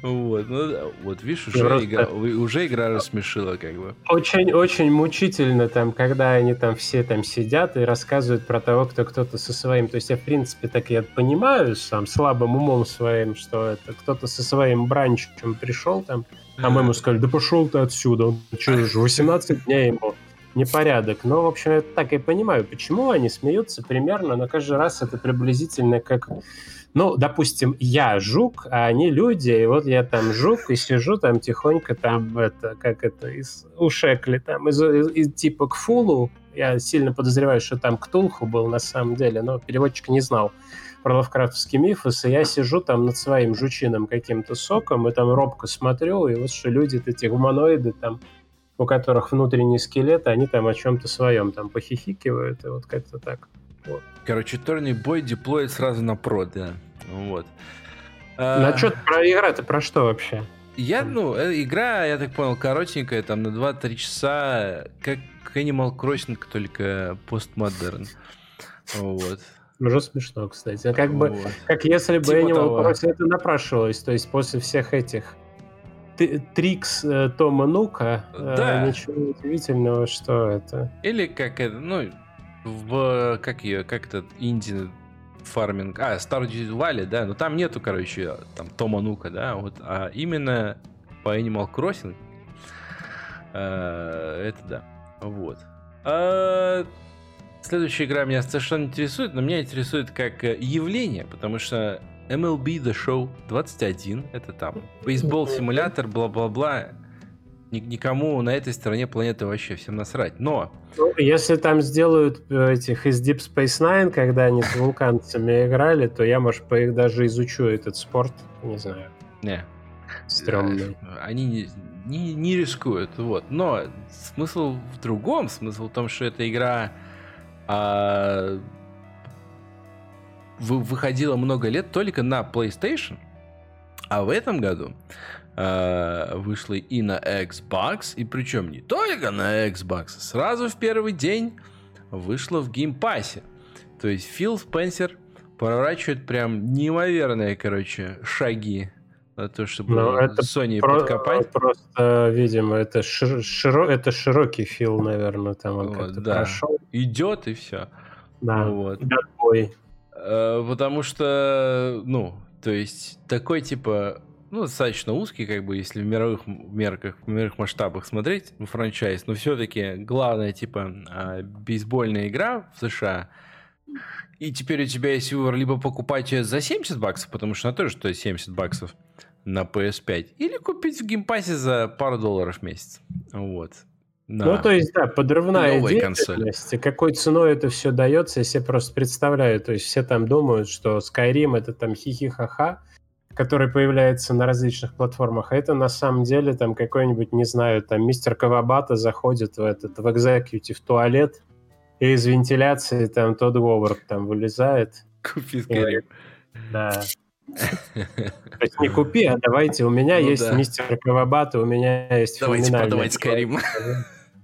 Вот, ну, да, вот видишь, Я уже, просто- игра, уже игра рассмешила, как бы. Очень, очень мучительно там, когда они там все там сидят и рассказывают про того, кто кто-то со своим. То есть я, в принципе, так я понимаю сам слабым умом своим, что это кто-то со своим бранчем пришел там, а мы ему сказали, да пошел ты отсюда, он что же, 18 дней ему непорядок. Но, в общем, я так и понимаю, почему они смеются примерно, но каждый раз это приблизительно как... Ну, допустим, я жук, а они люди, и вот я там жук, и сижу там тихонько там, это, как это, из ушекли, там, из, из- из типа Кфулу, я сильно подозреваю, что там Ктулху был на самом деле, но переводчик не знал про лавкрафтовский мифос, и я сижу там над своим жучиным каким-то соком, и там робко смотрю, и вот что люди, эти гуманоиды там у которых внутренний скелет, они там о чем-то своем там похихикивают, и вот как-то так. Вот. Короче, Торни Бой деплоит сразу на прод, да. Вот. На а... что про игра-то про что вообще? Я, ну, э, игра, я так понял, коротенькая, там на 2-3 часа, как Animal Crossing, только постмодерн. Вот. Уже смешно, кстати. Как вот. бы, как если бы типа Animal того. Crossing это напрашивалось, то есть после всех этих трикс э, Тома Нука, э, да. ничего удивительного, что это. Или как это, ну, в, как ее, как этот инди фарминг, а, Stardew Valley, да, но там нету, короче, там Тома Нука, да, вот, а именно по Animal Crossing э, это да, вот. А, следующая игра меня совершенно интересует, но меня интересует как э, явление, потому что MLB The Show 21, это там бейсбол симулятор, бла-бла-бла, никому на этой стороне планеты вообще всем насрать. Но... Ну, если там сделают э, этих из Deep Space Nine, когда они с вулканцами играли, то я, может, по их даже изучу этот спорт. Не знаю. Не. Стрёмный. Э, они не, не, не рискуют. Вот. Но смысл в другом. Смысл в том, что эта игра а, выходила много лет только на PlayStation. А в этом году э, вышла и на Xbox, и причем не только на Xbox, сразу в первый день вышла в Game Pass е. То есть Фил Спенсер проворачивает прям неимоверные, короче, шаги на то, чтобы ну, это Sony про- подкопать. Просто, видимо, это, шир- широ- это широкий фил, наверное, там он вот, да. прошел. Идет и все. Да, вот. Бой. Э, потому что, ну, то есть такой типа ну, достаточно узкий, как бы, если в мировых мерках, в мировых масштабах смотреть, ну, franchise, но все-таки главная, типа, а, бейсбольная игра в США, и теперь у тебя есть выбор либо покупать ее за 70 баксов, потому что она тоже стоит 70 баксов на PS5, или купить в Game Pass е за пару долларов в месяц. Вот. На ну, то есть, да, подрывная деятельность. И какой ценой это все дается, я себе просто представляю. То есть все там думают, что Skyrim это там хихи-ха-ха, который появляется на различных платформах, а это на самом деле там какой-нибудь, не знаю, там мистер Кавабата заходит в этот, в экзекьютив туалет, и из вентиляции там тот Говард там вылезает. Купи скорее. Да. То есть не купи, а давайте, у меня ну, есть да. мистер Кавабата, у меня есть Давайте продавать Skyrim.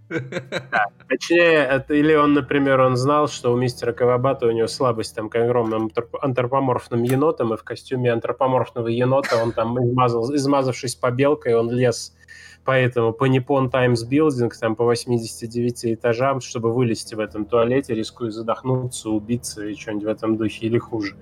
Да. Точнее, это, или он, например, он знал, что у мистера Кавабата у него слабость там к огромным антропоморфным енотам, и в костюме антропоморфного енота он там измазал, измазавшись побелкой, он лез поэтому по Nippon Times Building там по 89 этажам, чтобы вылезти в этом туалете, рискуя задохнуться, убиться и что-нибудь в этом духе или хуже.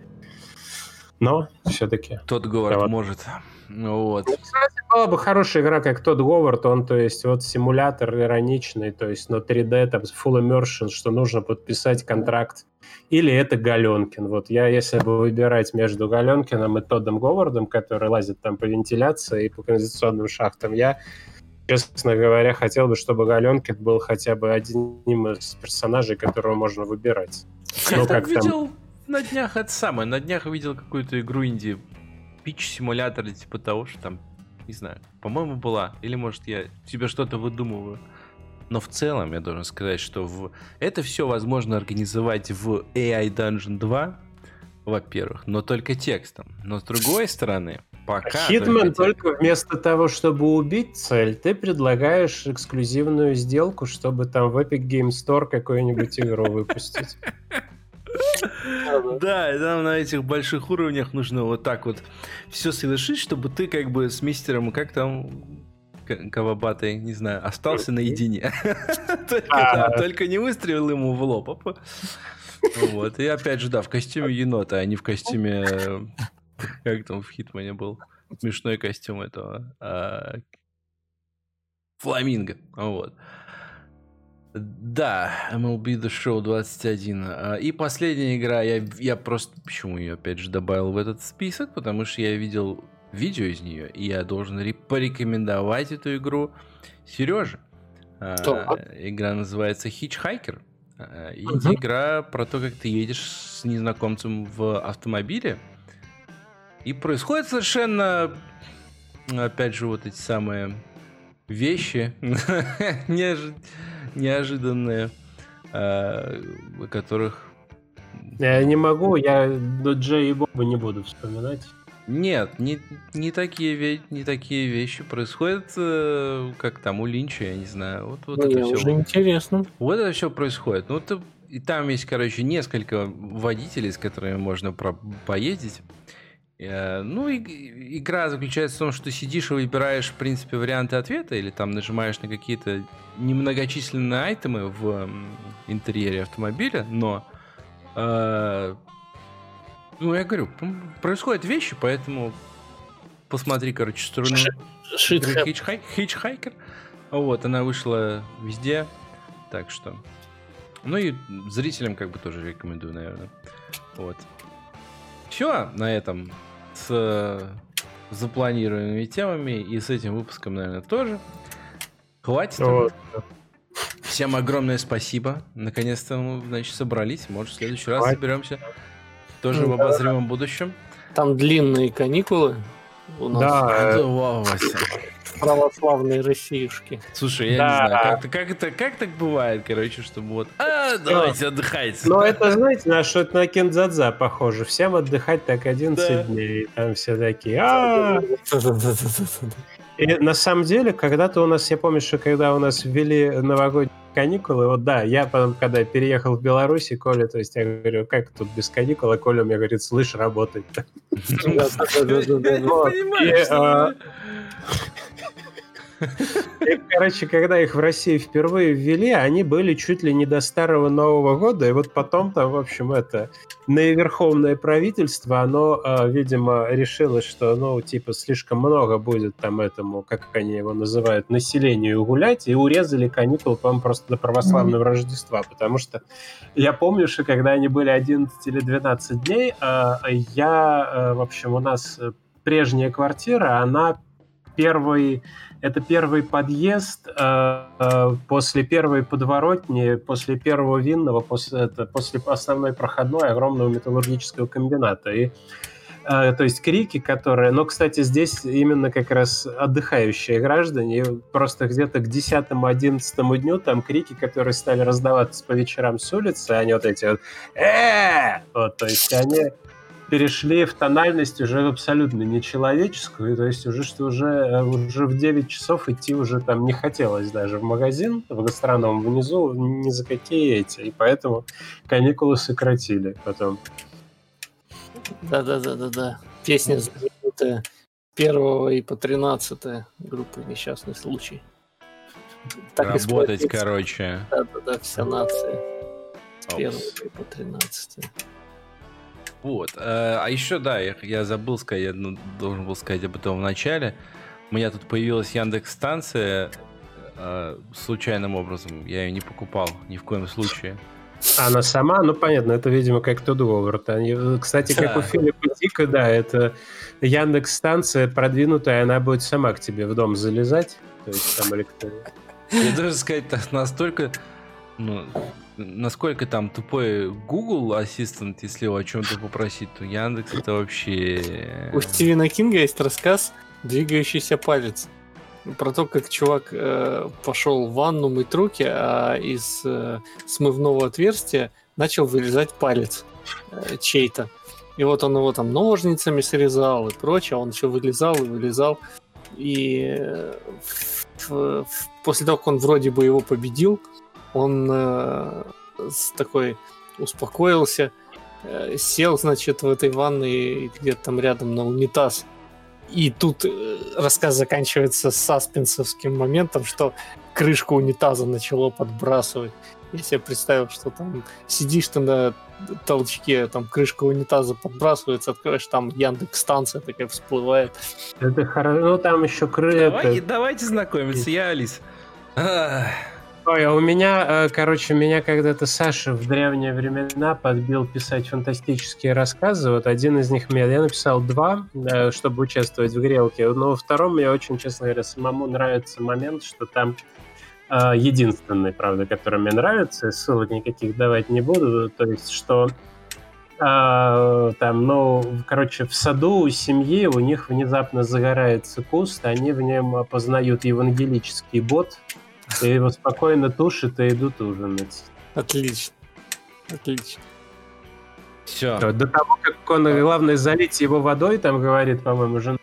Но все-таки... Тот Говард может. Ну вот. Ну, кстати, была бы хорошая игра, как тот Говард, он, то есть, вот симулятор ироничный, то есть, но 3D, там, full immersion, что нужно подписать контракт. Или это Галенкин. Вот я, если бы выбирать между Галенкиным и Тоддом Говардом, который лазит там по вентиляции и по канализационным шахтам, я, честно говоря, хотел бы, чтобы Галенкин был хотя бы одним из персонажей, которого можно выбирать. Ну, как видел там... на днях это самое, на днях видел какую-то игру инди пич-симулятор, типа того, что там, не знаю, по-моему, была. Или, может, я себе что-то выдумываю. Но в целом я должен сказать, что в... это все возможно организовать в AI Dungeon 2, во-первых, но только текстом. Но с другой стороны, пока... Хитман только, только вместо того, чтобы убить цель, ты предлагаешь эксклюзивную сделку, чтобы там в Epic Game Store какую-нибудь игру выпустить. Да, и там на этих больших уровнях нужно вот так вот все совершить, чтобы ты как бы с мистером, как там, Кавабатой, не знаю, остался наедине. А. Только не выстрелил ему в лоб. Вот, и опять же, да, в костюме енота, а не в костюме... Как там в Хитмане был? Смешной костюм этого. А, фламинго. Вот. Да, MLB The Show 21. А, и последняя игра, я, я просто, почему ее опять же добавил в этот список, потому что я видел видео из нее, и я должен порекомендовать эту игру Сереже. А, игра называется Hitchhiker. А, и угу. игра про то, как ты едешь с незнакомцем в автомобиле. И происходит совершенно, опять же, вот эти самые вещи неожиданные, о которых... Я не могу, я Джей и Боба не буду вспоминать. Нет, не, не, такие, не такие вещи происходят, э, как там у Линча, я не знаю. Вот, вот ну, это все. уже интересно. Вот это все происходит. Ну, это, и там есть, короче, несколько водителей, с которыми можно про поездить. Э, ну, и, игра заключается в том, что сидишь и выбираешь, в принципе, варианты ответа, или там нажимаешь на какие-то немногочисленные айтемы в интерьере автомобиля, но э, ну, я говорю, происходят вещи, поэтому посмотри, короче, Хитчхай... Хитчхайкер. Вот, она вышла везде, так что... Ну и зрителям как бы тоже рекомендую, наверное. Вот. Все на этом с запланированными темами и с этим выпуском, наверное, тоже. Хватит. Вот. Всем огромное спасибо. Наконец-то мы, значит, собрались. Может, в следующий раз соберемся тоже в обозримом будущем. Там длинные каникулы у нас. Да, Православные россиюшки. Слушай, я да. не знаю, как, как, это, как так бывает, короче, чтобы вот, а, давайте отдыхайте. Ну, это, знаете, на что это на Кендзадза похоже. Всем отдыхать так 11 да. дней. Там все такие, а И на самом деле, когда-то у нас, я помню, что когда у нас ввели новогодний каникулы, вот да, я потом, когда переехал в Беларусь, и Коля, то есть я говорю, как тут без каникул, а Коля мне говорит, слышь, работай. Короче, когда их в России впервые ввели, они были чуть ли не до старого Нового года, и вот потом там, в общем, это наиверховное правительство, оно, а, видимо, решило, что, ну, типа, слишком много будет там этому, как они его называют, населению гулять, и урезали каникулы, по-моему, просто до православного. Рождества, потому что я помню, что когда они были 11 или 12 дней, а, я, а, в общем, у нас прежняя квартира, она первый это первый подъезд э, э, после первой подворотни, после первого винного, после, это, после основной проходной огромного металлургического комбината. И э, то есть крики, которые... Но, кстати, здесь именно как раз отдыхающие граждане. Просто где-то к 10-11 дню там крики, которые стали раздаваться по вечерам с улицы, они вот эти вот... э Вот, то есть они перешли в тональность уже абсолютно нечеловеческую, то есть уже что уже, э, уже в 9 часов идти уже там не хотелось даже в магазин, в гастроном внизу ни за какие эти, и поэтому каникулы сократили потом. Да-да-да-да-да. Песня знаменитая первого и по 13 группы «Несчастный случай». Так Работать, короче. Да-да-да, вся нация. С первого и по 13 вот. Э, а еще, да, я, я забыл сказать, я ну, должен был сказать об этом в начале. У меня тут появилась Яндекс станция э, случайным образом. Я ее не покупал ни в коем случае. Она сама, ну понятно, это, видимо, как to do Кстати, как у Филиппа Дика, да, это Яндекс станция продвинутая, она будет сама к тебе в дом залезать. То есть там электроника. Я даже сказать, настолько ну, насколько там тупой Google Assistant, если его о чем-то попросить, то Яндекс это вообще... У Стивена Кинга есть рассказ «Двигающийся палец». Про то, как чувак э, пошел в ванну мыть руки, а из э, смывного отверстия начал вылезать палец э, чей-то. И вот он его там ножницами срезал и прочее, он все вылезал и вылезал. И э, в, в, после того, как он вроде бы его победил, он э, такой успокоился, э, сел, значит, в этой ванной где-то там рядом на унитаз. И тут э, рассказ заканчивается саспенсовским моментом, что крышку унитаза начало подбрасывать. Я себе представил, что там сидишь ты на толчке, там крышка унитаза подбрасывается, открываешь, там Яндекс станция такая всплывает. Это хорошо, ну там еще крылья. Давай, давайте знакомиться, я Алис. Ой, а у меня, э, короче, меня когда-то Саша в древние времена подбил писать фантастические рассказы. Вот один из них мне, я написал два, э, чтобы участвовать в грелке. Но во втором мне очень, честно говоря, самому нравится момент, что там э, единственный, правда, который мне нравится, ссылок никаких давать не буду, то есть, что там, ну, короче, в саду у семьи у них внезапно загорается куст, они в нем опознают евангелический бот, и его спокойно тушат и идут ужинать. Отлично. Отлично. Все. До того, как он, главное, залить его водой, там говорит, по-моему, жена,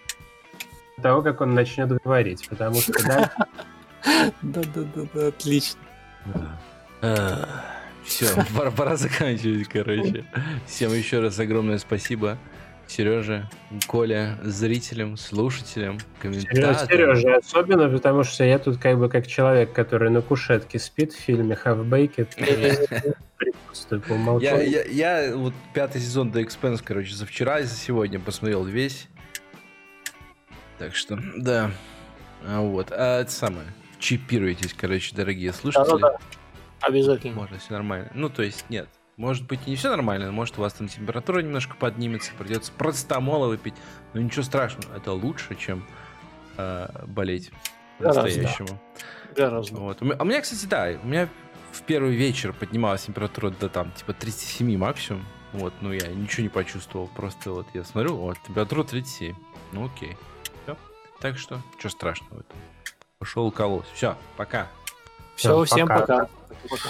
до того, как он начнет говорить, потому что дальше Да-да-да, отлично. Все, пора, пора заканчивать, короче. Всем еще раз огромное спасибо. Сережа, Коля, зрителям, слушателям, комментаторам. Сережа, особенно, потому что я тут как бы как человек, который на кушетке спит в фильме Half Baked. Я, умолчанию. я, я вот пятый сезон The Expanse, короче, за вчера и за сегодня посмотрел весь. Так что, да. А вот, а это самое. Чипируйтесь, короче, дорогие слушатели. Обязательно. Можно все нормально. Ну, то есть, нет. Может быть, и не все нормально, может, у вас там температура немножко поднимется, придется простомола выпить. Но ничего страшного, это лучше, чем э, болеть по-настоящему. Гораздо. Вот. А у меня, кстати, да, у меня в первый вечер поднималась температура до там, типа, 37 максимум. Вот, ну я ничего не почувствовал. Просто вот я смотрю, вот, температура 37. Ну окей. Все. Так что, что страшного в этом. Пошел колоть. Все, пока. Все, всем пока. пока. Пока.